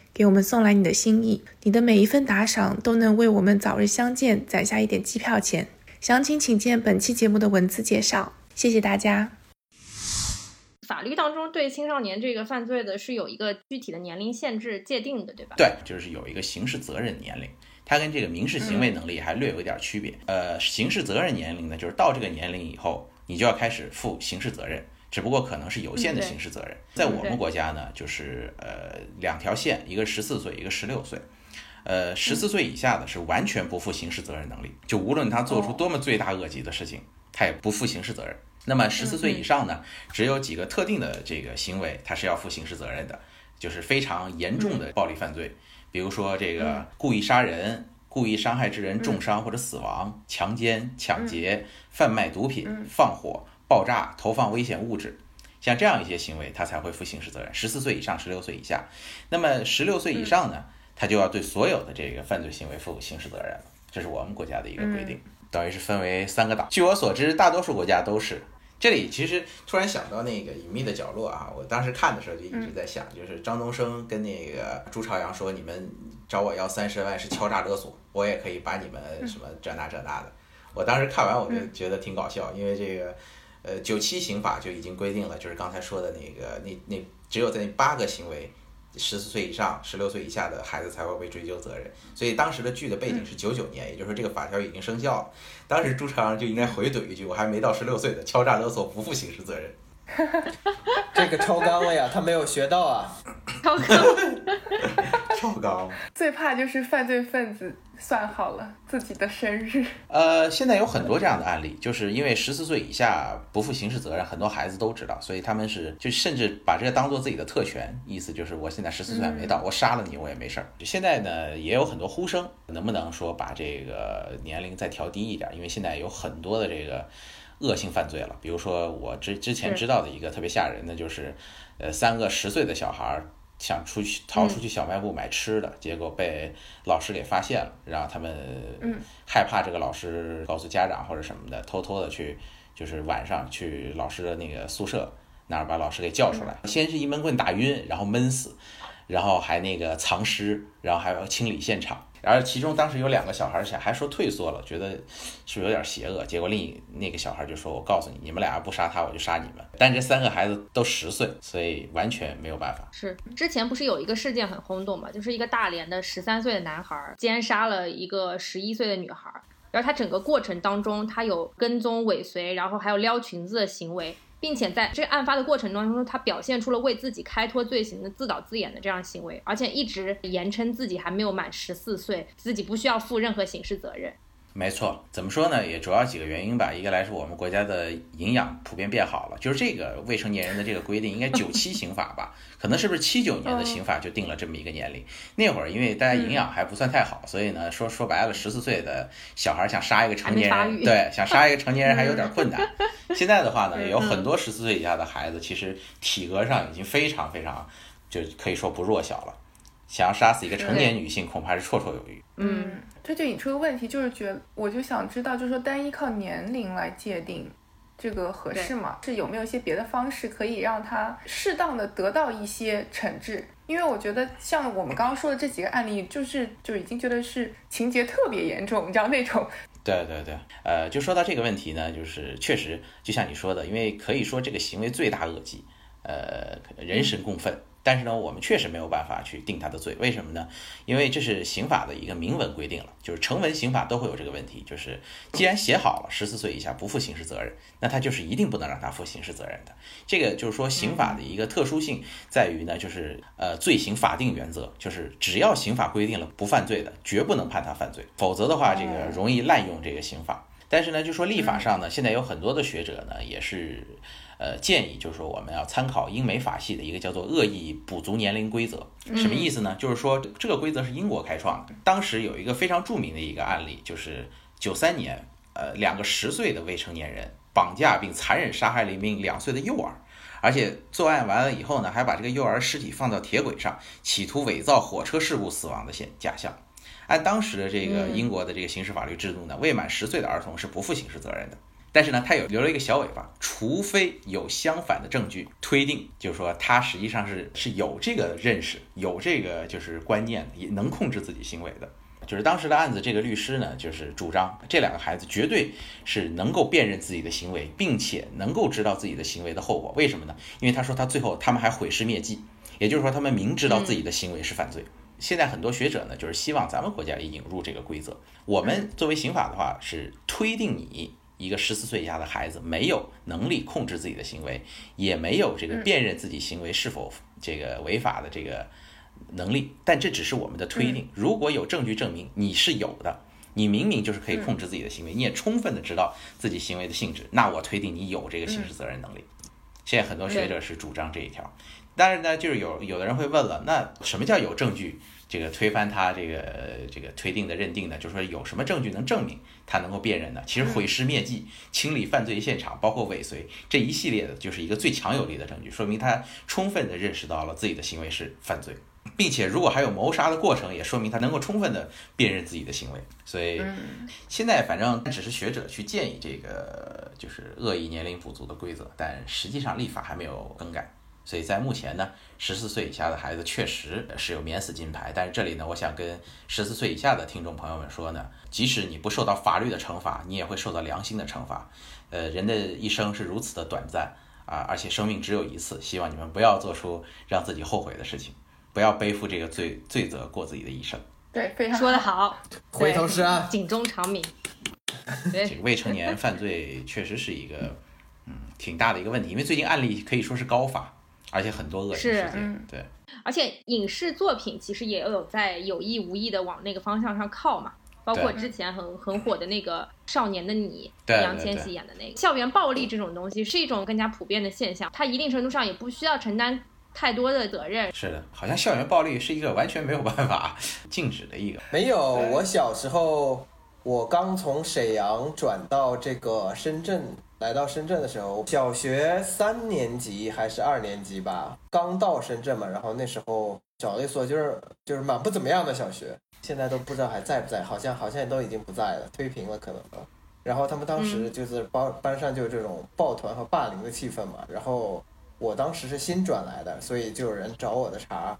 给我们送来你的心意，你的每一份打赏都能为我们早日相见攒下一点机票钱。详情请见本期节目的文字介绍。谢谢大家。法律当中对青少年这个犯罪的是有一个具体的年龄限制界定的，对吧？对，就是有一个刑事责任年龄，它跟这个民事行为能力还略有一点区别。呃，刑事责任年龄呢，就是到这个年龄以后，你就要开始负刑事责任。只不过可能是有限的刑事责任，在我们国家呢，就是呃两条线，一个十四岁，一个十六岁。呃，十四岁以下的是完全不负刑事责任能力，就无论他做出多么罪大恶极的事情，他也不负刑事责任。那么十四岁以上呢，只有几个特定的这个行为，他是要负刑事责任的，就是非常严重的暴力犯罪，比如说这个故意杀人、故意伤害致人重伤或者死亡、强奸、抢劫、贩卖毒品、放火。爆炸、投放危险物质，像这样一些行为，他才会负刑事责任。十四岁以上，十六岁以下，那么十六岁以上呢，他就要对所有的这个犯罪行为负刑事责任了。这是我们国家的一个规定，等于是分为三个档。据我所知，大多数国家都是。这里其实突然想到那个隐秘的角落啊，我当时看的时候就一直在想，就是张东升跟那个朱朝阳说，你们找我要三十万是敲诈勒索，我也可以把你们什么这那这那的。我当时看完我就觉得挺搞笑，因为这个。呃，九七刑法就已经规定了，就是刚才说的那个，那那只有在那八个行为，十四岁以上、十六岁以下的孩子才会被追究责任。所以当时的剧的背景是九九年，也就是说这个法条已经生效了。当时朱朝阳就应该回怼一句：“我还没到十六岁的，敲诈勒索不负刑事责任。”这个超纲了呀，他没有学到啊。超纲，超纲。最怕就是犯罪分子算好了自己的生日。呃，现在有很多这样的案例，就是因为十四岁以下不负刑事责任，很多孩子都知道，所以他们是就甚至把这个当做自己的特权，意思就是我现在十四岁还没到，我杀了你我也没事儿。现在呢，也有很多呼声，能不能说把这个年龄再调低一点？因为现在有很多的这个。恶性犯罪了，比如说我之之前知道的一个特别吓人的，就是，呃，三个十岁的小孩想出去逃出去小卖部买吃的，结果被老师给发现了，然后他们害怕这个老师告诉家长或者什么的，偷偷的去就是晚上去老师的那个宿舍那儿把老师给叫出来，先是一闷棍打晕，然后闷死，然后还那个藏尸，然后还要清理现场。然后其中当时有两个小孩想还说退缩了，觉得是不是有点邪恶？结果另一那个小孩就说：“我告诉你，你们俩不杀他，我就杀你们。”但这三个孩子都十岁，所以完全没有办法。是之前不是有一个事件很轰动嘛？就是一个大连的十三岁的男孩奸杀了一个十一岁的女孩，然后他整个过程当中，他有跟踪尾随，然后还有撩裙子的行为。并且在这案发的过程当中，他表现出了为自己开脱罪行的自导自演的这样行为，而且一直言称自己还没有满十四岁，自己不需要负任何刑事责任。没错，怎么说呢？也主要几个原因吧。一个来说，我们国家的营养普遍变好了，就是这个未成年人的这个规定，应该 九七刑法吧？可能是不是七九年的刑法就定了这么一个年龄？那会儿因为大家营养还不算太好，所以呢，说说白了，十四岁的小孩想杀一个成年人，对，想杀一个成年人还有点困难。现在的话呢，有很多十四岁以下的孩子，其实体格上已经非常非常，就可以说不弱小了。想要杀死一个成年女性，恐怕是绰绰有余。嗯，这就引出个问题，就是觉我就想知道，就是说单依靠年龄来界定。这个合适吗？是有没有一些别的方式可以让他适当的得到一些惩治？因为我觉得像我们刚刚说的这几个案例，就是就已经觉得是情节特别严重，你知道那种。对对对，呃，就说到这个问题呢，就是确实就像你说的，因为可以说这个行为罪大恶极，呃，人神共愤。但是呢，我们确实没有办法去定他的罪，为什么呢？因为这是刑法的一个明文规定了，就是成文刑法都会有这个问题，就是既然写好了十四岁以下不负刑事责任，那他就是一定不能让他负刑事责任的。这个就是说刑法的一个特殊性在于呢，就是呃罪行法定原则，就是只要刑法规定了不犯罪的，绝不能判他犯罪，否则的话这个容易滥用这个刑法。但是呢，就说立法上呢，现在有很多的学者呢也是。呃，建议就是说，我们要参考英美法系的一个叫做恶意补足年龄规则，什么意思呢？就是说这个规则是英国开创的。当时有一个非常著名的一个案例，就是九三年，呃，两个十岁的未成年人绑架并残忍杀害了一名两岁的幼儿，而且作案完了以后呢，还把这个幼儿尸体放到铁轨上，企图伪造火车事故死亡的现假象。按当时的这个英国的这个刑事法律制度呢，未满十岁的儿童是不负刑事责任的。但是呢，他有留了一个小尾巴，除非有相反的证据推定，就是说他实际上是是有这个认识，有这个就是观念，也能控制自己行为的。就是当时的案子，这个律师呢，就是主张这两个孩子绝对是能够辨认自己的行为，并且能够知道自己的行为的后果。为什么呢？因为他说他最后他们还毁尸灭迹，也就是说他们明知道自己的行为是犯罪。现在很多学者呢，就是希望咱们国家也引入这个规则。我们作为刑法的话，是推定你。一个十四岁以下的孩子没有能力控制自己的行为，也没有这个辨认自己行为是否这个违法的这个能力，但这只是我们的推定。如果有证据证明你是有的，你明明就是可以控制自己的行为，你也充分的知道自己行为的性质，那我推定你有这个刑事责任能力。现在很多学者是主张这一条，但是呢，就是有有的人会问了，那什么叫有证据？这个推翻他这个这个推定的认定呢，就是说有什么证据能证明他能够辨认呢？其实毁尸灭迹、清理犯罪现场，包括尾随这一系列的，就是一个最强有力的证据，说明他充分的认识到了自己的行为是犯罪，并且如果还有谋杀的过程，也说明他能够充分的辨认自己的行为。所以现在反正只是学者去建议这个就是恶意年龄补足的规则，但实际上立法还没有更改。所以在目前呢，十四岁以下的孩子确实是有免死金牌。但是这里呢，我想跟十四岁以下的听众朋友们说呢，即使你不受到法律的惩罚，你也会受到良心的惩罚。呃，人的一生是如此的短暂啊，而且生命只有一次，希望你们不要做出让自己后悔的事情，不要背负这个罪罪责过自己的一生。对，非常说得好，回头是岸，警钟长鸣。这个未成年犯罪确实是一个嗯挺大的一个问题，因为最近案例可以说是高发。而且很多恶心事件，对，而且影视作品其实也有在有意无意的往那个方向上靠嘛，包括之前很很火的那个《少年的你》，易烊千玺演的那个。校园暴力这种东西是一种更加普遍的现象，它一定程度上也不需要承担太多的责任。是的，好像校园暴力是一个完全没有办法禁止的一个。没有，我小时候，我刚从沈阳转到这个深圳。来到深圳的时候，小学三年级还是二年级吧，刚到深圳嘛，然后那时候找了一所就是就是蛮不怎么样的小学，现在都不知道还在不在，好像好像都已经不在了，推平了可能都。然后他们当时就是班班上就有这种抱团和霸凌的气氛嘛，然后我当时是新转来的，所以就有人找我的茬，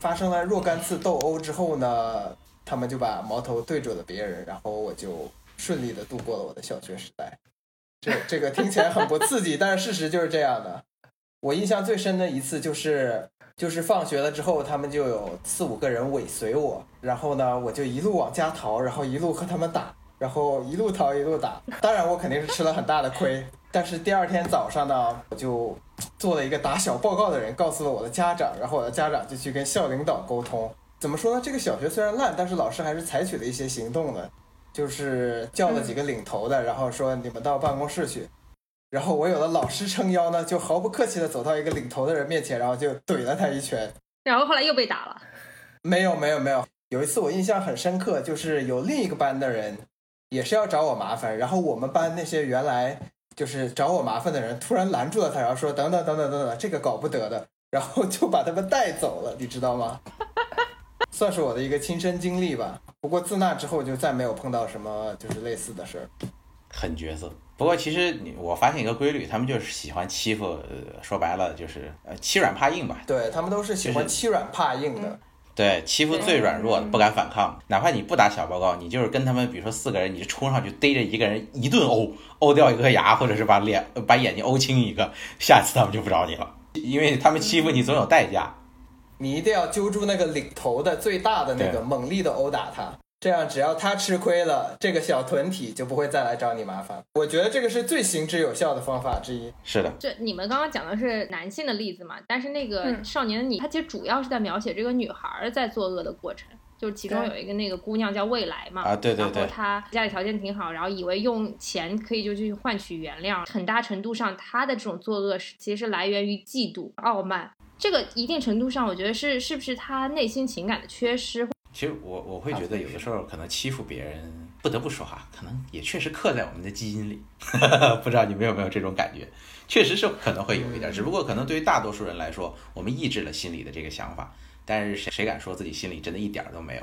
发生了若干次斗殴之后呢，他们就把矛头对准了别人，然后我就顺利的度过了我的小学时代。这这个听起来很不刺激，但是事实就是这样的。我印象最深的一次就是，就是放学了之后，他们就有四五个人尾随我，然后呢，我就一路往家逃，然后一路和他们打，然后一路逃一路打。当然，我肯定是吃了很大的亏。但是第二天早上呢，我就做了一个打小报告的人，告诉了我的家长，然后我的家长就去跟校领导沟通。怎么说呢？这个小学虽然烂，但是老师还是采取了一些行动的。就是叫了几个领头的，然后说你们到办公室去。然后我有了老师撑腰呢，就毫不客气的走到一个领头的人面前，然后就怼了他一拳。然后后来又被打了。没有没有没有，有一次我印象很深刻，就是有另一个班的人也是要找我麻烦，然后我们班那些原来就是找我麻烦的人突然拦住了他，然后说等等等等等等，这个搞不得的，然后就把他们带走了，你知道吗？算是我的一个亲身经历吧。不过自那之后就再没有碰到什么就是类似的事儿。狠角色。不过其实你我发现一个规律，他们就是喜欢欺负，呃，说白了就是呃欺软怕硬吧。对他们都是喜欢欺软怕硬的。对，欺负最软弱的，不敢反抗。哪怕你不打小报告，你就是跟他们，比如说四个人，你就冲上去逮着一个人一顿殴，殴掉一颗牙，或者是把脸把眼睛殴青一个，下次他们就不找你了，因为他们欺负你总有代价。你一定要揪住那个领头的最大的那个，猛力的殴打他。这样，只要他吃亏了，这个小团体就不会再来找你麻烦。我觉得这个是最行之有效的方法之一。是的，这你们刚刚讲的是男性的例子嘛？但是那个《少年的你》，他其实主要是在描写这个女孩在作恶的过程。就是其中有一个那个姑娘叫未来嘛，啊对对对，然后她家里条件挺好，然后以为用钱可以就去换取原谅。很大程度上，她的这种作恶是其实是来源于嫉妒、傲慢。这个一定程度上，我觉得是是不是他内心情感的缺失？其实我我会觉得有的时候可能欺负别人，不得不说哈，可能也确实刻在我们的基因里。不知道你们有没有这种感觉？确实是可能会有一点，只不过可能对于大多数人来说，我们抑制了心里的这个想法。但是谁谁敢说自己心里真的一点都没有？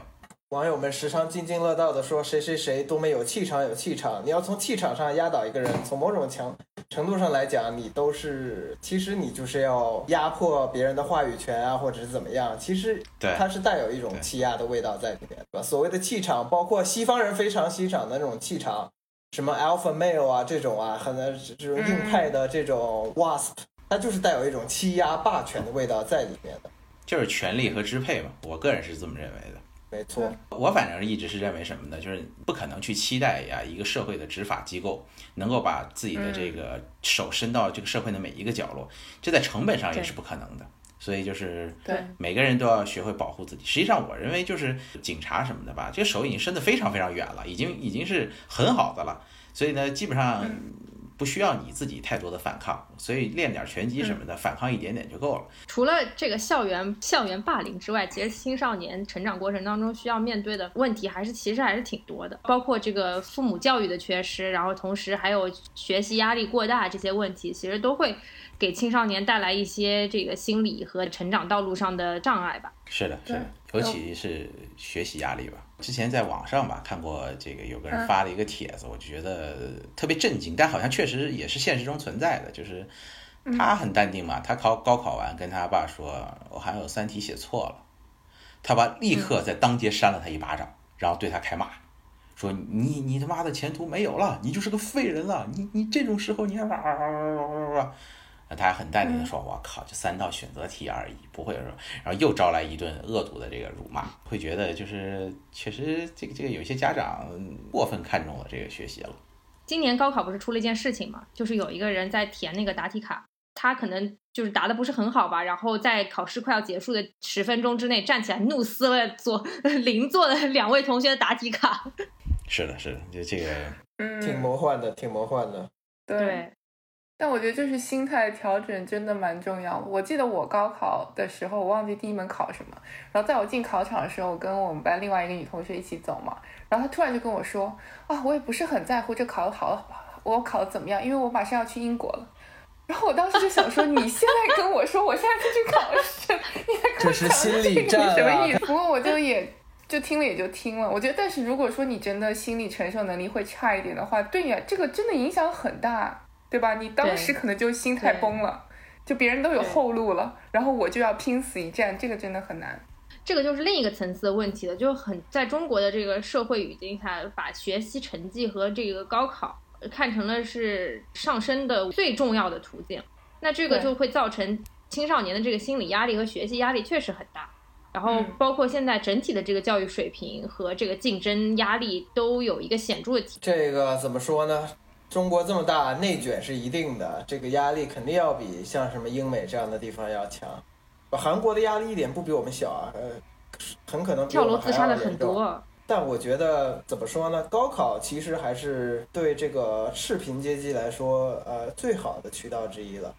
网友们时常津津乐道的说谁谁谁多么有气场，有气场。你要从气场上压倒一个人，从某种强程度上来讲，你都是其实你就是要压迫别人的话语权啊，或者是怎么样？其实它是带有一种欺压的味道在里面，对吧？所谓的气场，包括西方人非常欣赏的那种气场，什么 alpha male 啊这种啊，很这种硬派的这种 wasp，它就是带有一种欺压霸权的味道在里面的。就是权力和支配嘛，我个人是这么认为的。没错，我反正一直是认为什么呢？就是不可能去期待呀，一个社会的执法机构能够把自己的这个手伸到这个社会的每一个角落，这在成本上也是不可能的。所以就是对每个人都要学会保护自己。实际上，我认为就是警察什么的吧，这个手已经伸得非常非常远了，已经已经是很好的了。所以呢，基本上。不需要你自己太多的反抗，所以练点拳击什么的，反抗一点点就够了。除了这个校园校园霸凌之外，其实青少年成长过程当中需要面对的问题还是其实还是挺多的，包括这个父母教育的缺失，然后同时还有学习压力过大这些问题，其实都会给青少年带来一些这个心理和成长道路上的障碍吧。是的，是的，尤其是学习压力吧。之前在网上吧看过这个，有个人发了一个帖子，我就觉得特别震惊，但好像确实也是现实中存在的。就是他很淡定嘛，他考高考完跟他爸说：“我还有三题写错了。”他爸立刻在当街扇了他一巴掌，然后对他开骂，说：“你你他妈的前途没有了，你就是个废人了，你你这种时候你还哇哇哇哇哇。”他还很淡定的说：“我靠，就三道选择题而已，不会有什么。”然后又招来一顿恶毒的这个辱骂，会觉得就是确实这个这个有些家长过分看重了这个学习了。今年高考不是出了一件事情嘛？就是有一个人在填那个答题卡，他可能就是答的不是很好吧，然后在考试快要结束的十分钟之内站起来怒撕了左邻座的两位同学的答题卡。是的，是的，就这个，嗯，挺魔幻的，挺魔幻的。对。但我觉得就是心态调整真的蛮重要的。我记得我高考的时候，我忘记第一门考什么，然后在我进考场的时候，我跟我们班另外一个女同学一起走嘛，然后她突然就跟我说：“啊，我也不是很在乎这考的好，我考的怎么样，因为我马上要去英国了。”然后我当时就想说：“你现在跟我说我现在就去考试，你还跟我讲这个什么意思？”不过我就也就听了也就听了。我觉得，但是如果说你真的心理承受能力会差一点的话，对你这个真的影响很大。对吧？你当时可能就心态崩了，就别人都有后路了，然后我就要拼死一战，这个真的很难。这个就是另一个层次的问题了，就很在中国的这个社会语境下，把学习成绩和这个高考看成了是上升的最重要的途径，那这个就会造成青少年的这个心理压力和学习压力确实很大。然后包括现在整体的这个教育水平和这个竞争压力都有一个显著的提。这个怎么说呢？中国这么大，内卷是一定的，这个压力肯定要比像什么英美这样的地方要强。韩国的压力一点不比我们小啊，呃，很可能跳楼自杀的很多。但我觉得怎么说呢？高考其实还是对这个赤贫阶级来说，呃，最好的渠道之一了。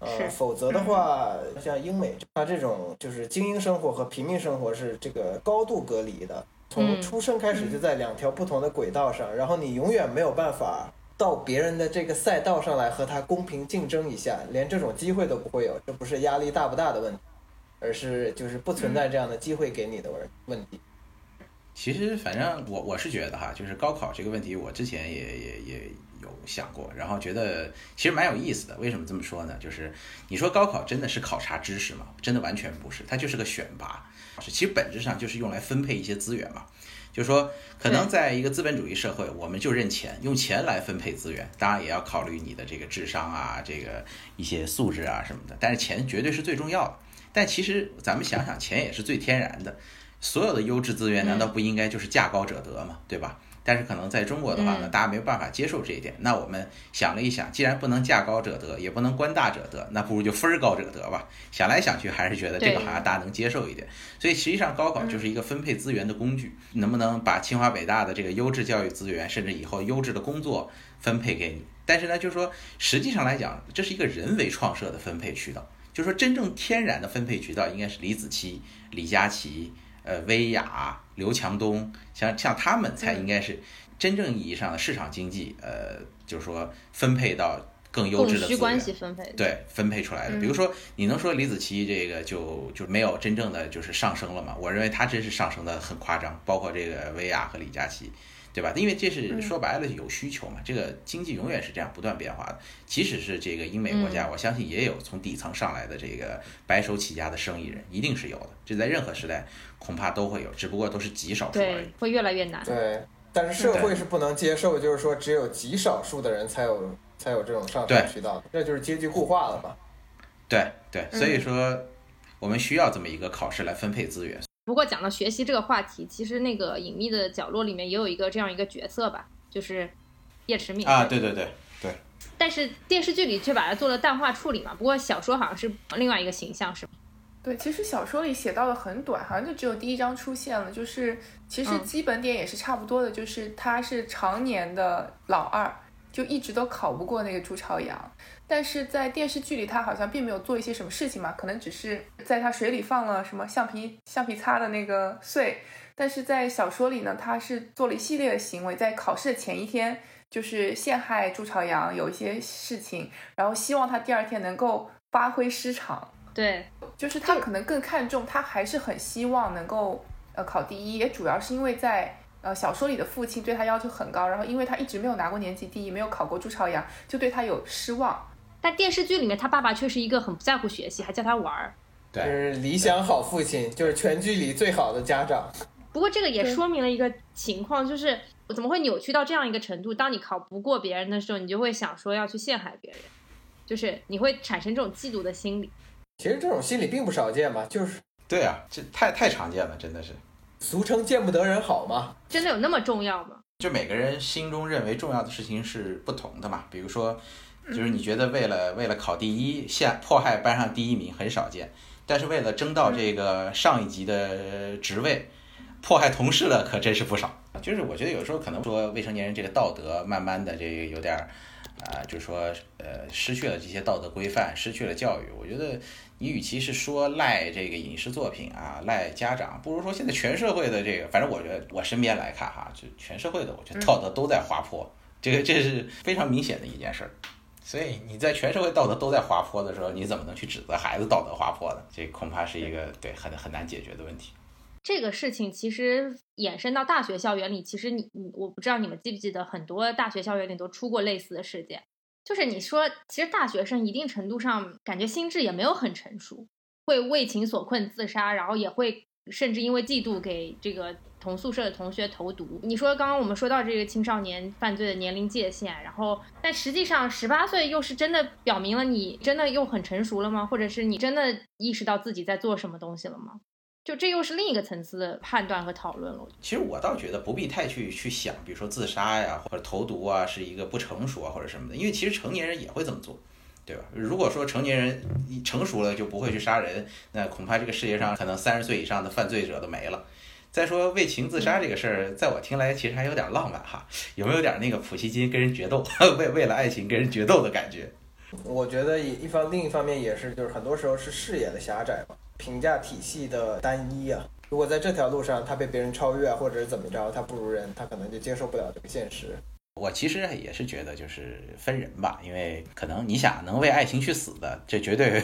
呃，否则的话，像英美，它这种就是精英生活和平民生活是这个高度隔离的，从出生开始就在两条不同的轨道上，然后你永远没有办法。到别人的这个赛道上来和他公平竞争一下，连这种机会都不会有，这不是压力大不大的问题？而是就是不存在这样的机会给你的问问题。其实，反正我我是觉得哈，就是高考这个问题，我之前也也也有想过，然后觉得其实蛮有意思的。为什么这么说呢？就是你说高考真的是考察知识吗？真的完全不是，它就是个选拔，是其实本质上就是用来分配一些资源嘛。就是说，可能在一个资本主义社会，我们就认钱，用钱来分配资源，当然也要考虑你的这个智商啊，这个一些素质啊什么的。但是钱绝对是最重要的。但其实咱们想想，钱也是最天然的。所有的优质资源难道不应该就是价高者得吗？对吧？但是可能在中国的话呢，大家没有办法接受这一点。那我们想了一想，既然不能价高者得，也不能官大者得，那不如就分儿高者得吧。想来想去，还是觉得这个好像大家能接受一点。所以实际上高考就是一个分配资源的工具，能不能把清华北大的这个优质教育资源，甚至以后优质的工作分配给你？但是呢，就是说实际上来讲，这是一个人为创设的分配渠道。就是说真正天然的分配渠道应该是李子柒、李佳琦。呃，薇娅、刘强东，像像他们才应该是真正意义上的市场经济，呃，就是说分配到更优质的资源，对，分配出来的。比如说，你能说李子柒这个就就没有真正的就是上升了吗？我认为他真是上升的很夸张，包括这个薇娅和李佳琦。对吧？因为这是说白了有需求嘛，这个经济永远是这样不断变化的。即使是这个英美国家，我相信也有从底层上来的这个白手起家的生意人，一定是有的。这在任何时代恐怕都会有，只不过都是极少数而已。会越来越难。对，但是社会是不能接受，就是说只有极少数的人才有才有这种上升渠道，这就是阶级固化了嘛。对对，所以说我们需要这么一个考试来分配资源。不过讲到学习这个话题，其实那个隐秘的角落里面也有一个这样一个角色吧，就是叶迟敏啊，对对对对。但是电视剧里却把它做了淡化处理嘛。不过小说好像是另外一个形象，是吗？对，其实小说里写到的很短，好像就只有第一章出现了。就是其实基本点也是差不多的，就是他是常年的老二，就一直都考不过那个朱朝阳。但是在电视剧里，他好像并没有做一些什么事情嘛，可能只是在他水里放了什么橡皮橡皮擦的那个碎。但是在小说里呢，他是做了一系列的行为，在考试的前一天就是陷害朱朝阳，有一些事情，然后希望他第二天能够发挥失常。对，就是他可能更看重，他还是很希望能够呃考第一，也主要是因为在。呃，小说里的父亲对他要求很高，然后因为他一直没有拿过年级第一，没有考过朱朝阳，就对他有失望。但电视剧里面，他爸爸却是一个很不在乎学习，还叫他玩儿，对，理想好父亲，就是全剧里最好的家长。不过这个也说明了一个情况，就是我怎么会扭曲到这样一个程度？当你考不过别人的时候，你就会想说要去陷害别人，就是你会产生这种嫉妒的心理。其实这种心理并不少见吧？就是对啊，这太太常见了，真的是。俗称见不得人好嘛？真的有那么重要吗？就每个人心中认为重要的事情是不同的嘛。比如说，就是你觉得为了为了考第一，陷迫害班上第一名很少见，但是为了争到这个上一级的职位，迫害同事的可真是不少。就是我觉得有时候可能说未成年人这个道德慢慢的这个有点儿，啊，就是说呃失去了这些道德规范，失去了教育。我觉得。你与其是说赖这个影视作品啊，赖家长，不如说现在全社会的这个，反正我觉得我身边来看哈，就全社会的，我觉得道德都在滑坡，这个这是非常明显的一件事儿。所以你在全社会道德都在滑坡的时候，你怎么能去指责孩子道德滑坡呢？这恐怕是一个对很很难解决的问题。这个事情其实延伸到大学校园里，其实你你我不知道你们记不记得，很多大学校园里都出过类似的事件。就是你说，其实大学生一定程度上感觉心智也没有很成熟，会为情所困自杀，然后也会甚至因为嫉妒给这个同宿舍的同学投毒。你说刚刚我们说到这个青少年犯罪的年龄界限，然后但实际上十八岁又是真的表明了你真的又很成熟了吗？或者是你真的意识到自己在做什么东西了吗？就这又是另一个层次的判断和讨论了。其实我倒觉得不必太去去想，比如说自杀呀，或者投毒啊，是一个不成熟啊，或者什么的。因为其实成年人也会这么做，对吧？如果说成年人成熟了就不会去杀人，那恐怕这个世界上可能三十岁以上的犯罪者都没了。再说为情自杀这个事儿，在我听来其实还有点浪漫哈，有没有点那个普希金跟人决斗，为为了爱情跟人决斗的感觉？我觉得一一方另一方面也是，就是很多时候是视野的狭窄嘛。评价体系的单一啊，如果在这条路上他被别人超越，或者是怎么着，他不如人，他可能就接受不了这个现实。我其实也是觉得就是分人吧，因为可能你想能为爱情去死的，这绝对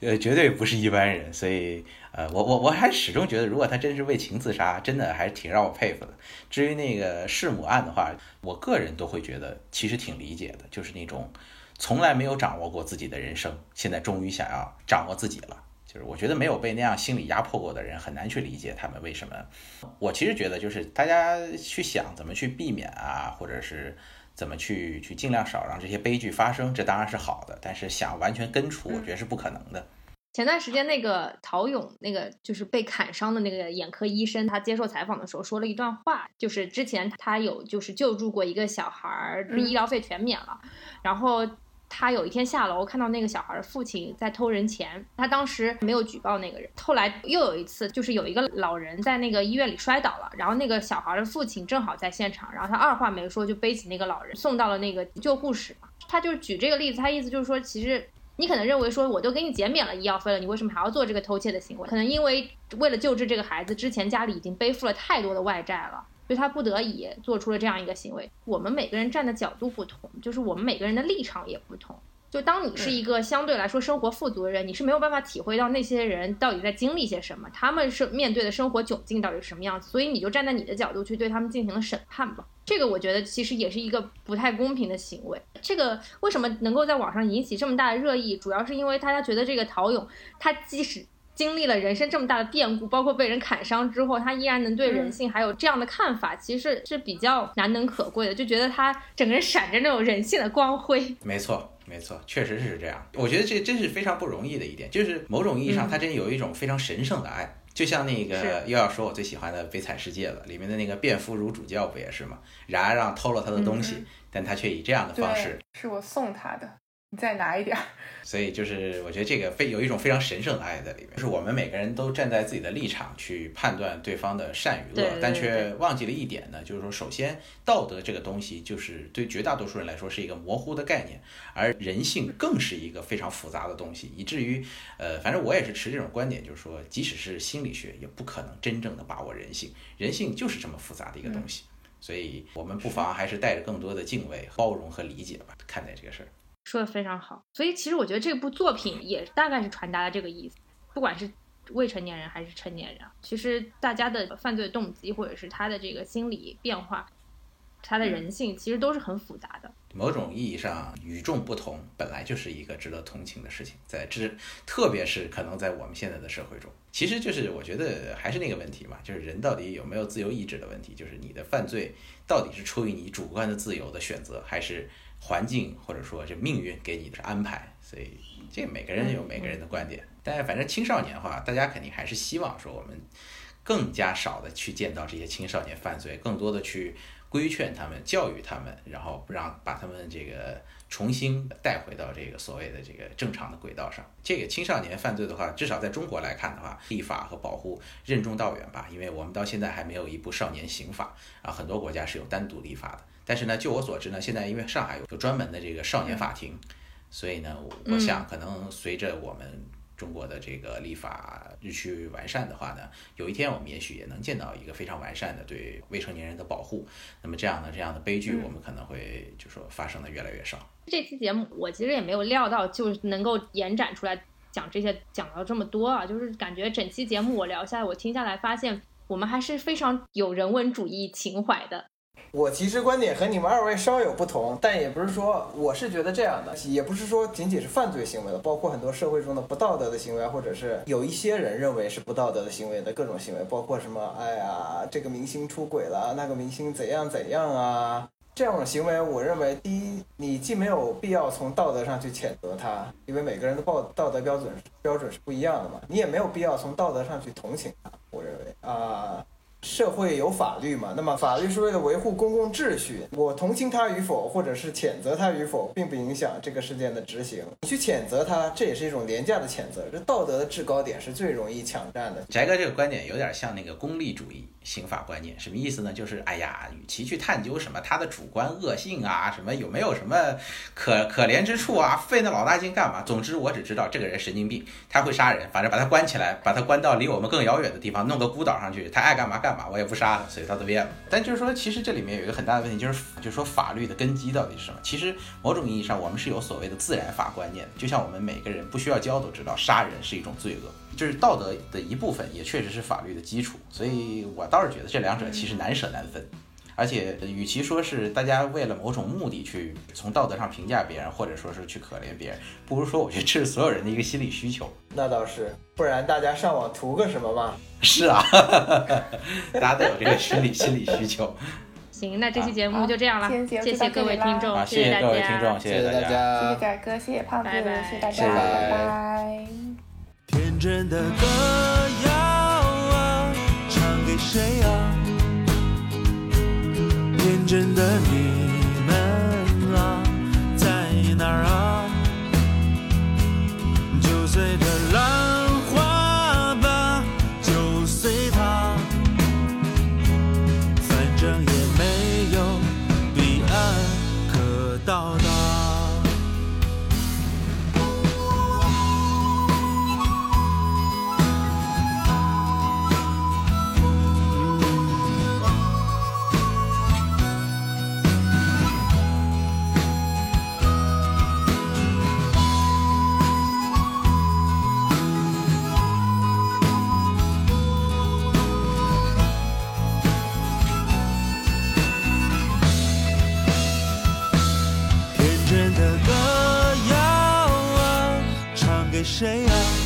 呃 绝对不是一般人，所以呃我我我还始终觉得，如果他真是为情自杀，真的还是挺让我佩服的。至于那个弑母案的话，我个人都会觉得其实挺理解的，就是那种从来没有掌握过自己的人生，现在终于想要掌握自己了。就是我觉得没有被那样心理压迫过的人很难去理解他们为什么。我其实觉得就是大家去想怎么去避免啊，或者是怎么去去尽量少让这些悲剧发生，这当然是好的。但是想完全根除，我觉得是不可能的。前段时间那个陶勇，那个就是被砍伤的那个眼科医生，他接受采访的时候说了一段话，就是之前他有就是救助过一个小孩儿，医疗费全免了，然后。他有一天下楼看到那个小孩的父亲在偷人钱，他当时没有举报那个人。后来又有一次，就是有一个老人在那个医院里摔倒了，然后那个小孩的父亲正好在现场，然后他二话没说就背起那个老人送到了那个救护室。他就是举这个例子，他意思就是说，其实你可能认为说我都给你减免了医药费了，你为什么还要做这个偷窃的行为？可能因为为了救治这个孩子，之前家里已经背负了太多的外债了。所以他不得已做出了这样一个行为。我们每个人站的角度不同，就是我们每个人的立场也不同。就当你是一个相对来说生活富足的人，你是没有办法体会到那些人到底在经历些什么，他们是面对的生活窘境到底是什么样子。所以你就站在你的角度去对他们进行了审判吧。这个我觉得其实也是一个不太公平的行为。这个为什么能够在网上引起这么大的热议，主要是因为大家觉得这个陶勇他即使。经历了人生这么大的变故，包括被人砍伤之后，他依然能对人性还有这样的看法，其实是比较难能可贵的。就觉得他整个人闪着那种人性的光辉。没错，没错，确实是这样。我觉得这真是非常不容易的一点，就是某种意义上，他真有一种非常神圣的爱。就像那个又要说我最喜欢的《悲惨世界》了，里面的那个卞夫如主教不也是吗？冉阿让偷了他的东西，但他却以这样的方式，是我送他的。你再拿一点儿，所以就是我觉得这个非有一种非常神圣的爱在里面，就是我们每个人都站在自己的立场去判断对方的善与恶，但却忘记了一点呢，就是说，首先道德这个东西就是对绝大多数人来说是一个模糊的概念，而人性更是一个非常复杂的东西，以至于呃，反正我也是持这种观点，就是说，即使是心理学也不可能真正的把握人性，人性就是这么复杂的一个东西，所以我们不妨还是带着更多的敬畏、包容和理解吧，看待这个事儿。说的非常好，所以其实我觉得这部作品也大概是传达了这个意思，不管是未成年人还是成年人，其实大家的犯罪动机或者是他的这个心理变化，他的人性其实都是很复杂的。某种意义上，与众不同本来就是一个值得同情的事情，在这特别是可能在我们现在的社会中，其实就是我觉得还是那个问题嘛，就是人到底有没有自由意志的问题，就是你的犯罪到底是出于你主观的自由的选择，还是？环境或者说这命运给你的安排，所以这每个人有每个人的观点。但反正青少年的话，大家肯定还是希望说我们更加少的去见到这些青少年犯罪，更多的去规劝他们、教育他们，然后让把他们这个重新带回到这个所谓的这个正常的轨道上。这个青少年犯罪的话，至少在中国来看的话，立法和保护任重道远吧，因为我们到现在还没有一部少年刑法啊，很多国家是有单独立法的。但是呢，就我所知呢，现在因为上海有专门的这个少年法庭，所以呢，我想可能随着我们中国的这个立法日趋完善的话呢，有一天我们也许也能见到一个非常完善的对未成年人的保护。那么这样的这样的悲剧，我们可能会就说发生的越来越少。这期节目我其实也没有料到，就能够延展出来讲这些，讲到这么多啊，就是感觉整期节目我聊下来，我听下来发现我们还是非常有人文主义情怀的。我其实观点和你们二位稍有不同，但也不是说我是觉得这样的，也不是说仅仅是犯罪行为的，包括很多社会中的不道德的行为，或者是有一些人认为是不道德的行为的各种行为，包括什么，哎呀，这个明星出轨了，那个明星怎样怎样啊，这样的行为，我认为第一，你既没有必要从道德上去谴责他，因为每个人的道道德标准标准是不一样的嘛，你也没有必要从道德上去同情他，我认为啊。社会有法律嘛？那么法律是为了维护公共秩序。我同情他与否，或者是谴责他与否，并不影响这个事件的执行。你去谴责他，这也是一种廉价的谴责。这道德的制高点是最容易抢占的。翟哥这个观点有点像那个功利主义刑法观念，什么意思呢？就是哎呀，与其去探究什么他的主观恶性啊，什么有没有什么可可怜之处啊，费那老大劲干嘛？总之我只知道这个人神经病，他会杀人，反正把他关起来，把他关到离我们更遥远的地方，弄个孤岛上去，他爱干嘛干嘛。我也不杀他，随他的便了。但就是说，其实这里面有一个很大的问题，就是就是说法律的根基到底是什么？其实某种意义上，我们是有所谓的自然法观念，就像我们每个人不需要教都知道，杀人是一种罪恶，就是道德的一部分，也确实是法律的基础。所以我倒是觉得这两者其实难舍难分。而且，与其说是大家为了某种目的去从道德上评价别人，或者说是去可怜别人，不如说，我觉得这是所有人的一个心理需求。那倒是，不然大家上网图个什么嘛？是啊，大家都有这个心理心理需求。行，那这期节目就这样了，谢谢各位听众，谢谢各位听众，谢谢大家，谢谢仔哥，谢谢胖子，谢谢大家，拜拜。天真的歌谣啊，唱给谁啊？天真的你们啊，在哪儿啊？就随着浪谁啊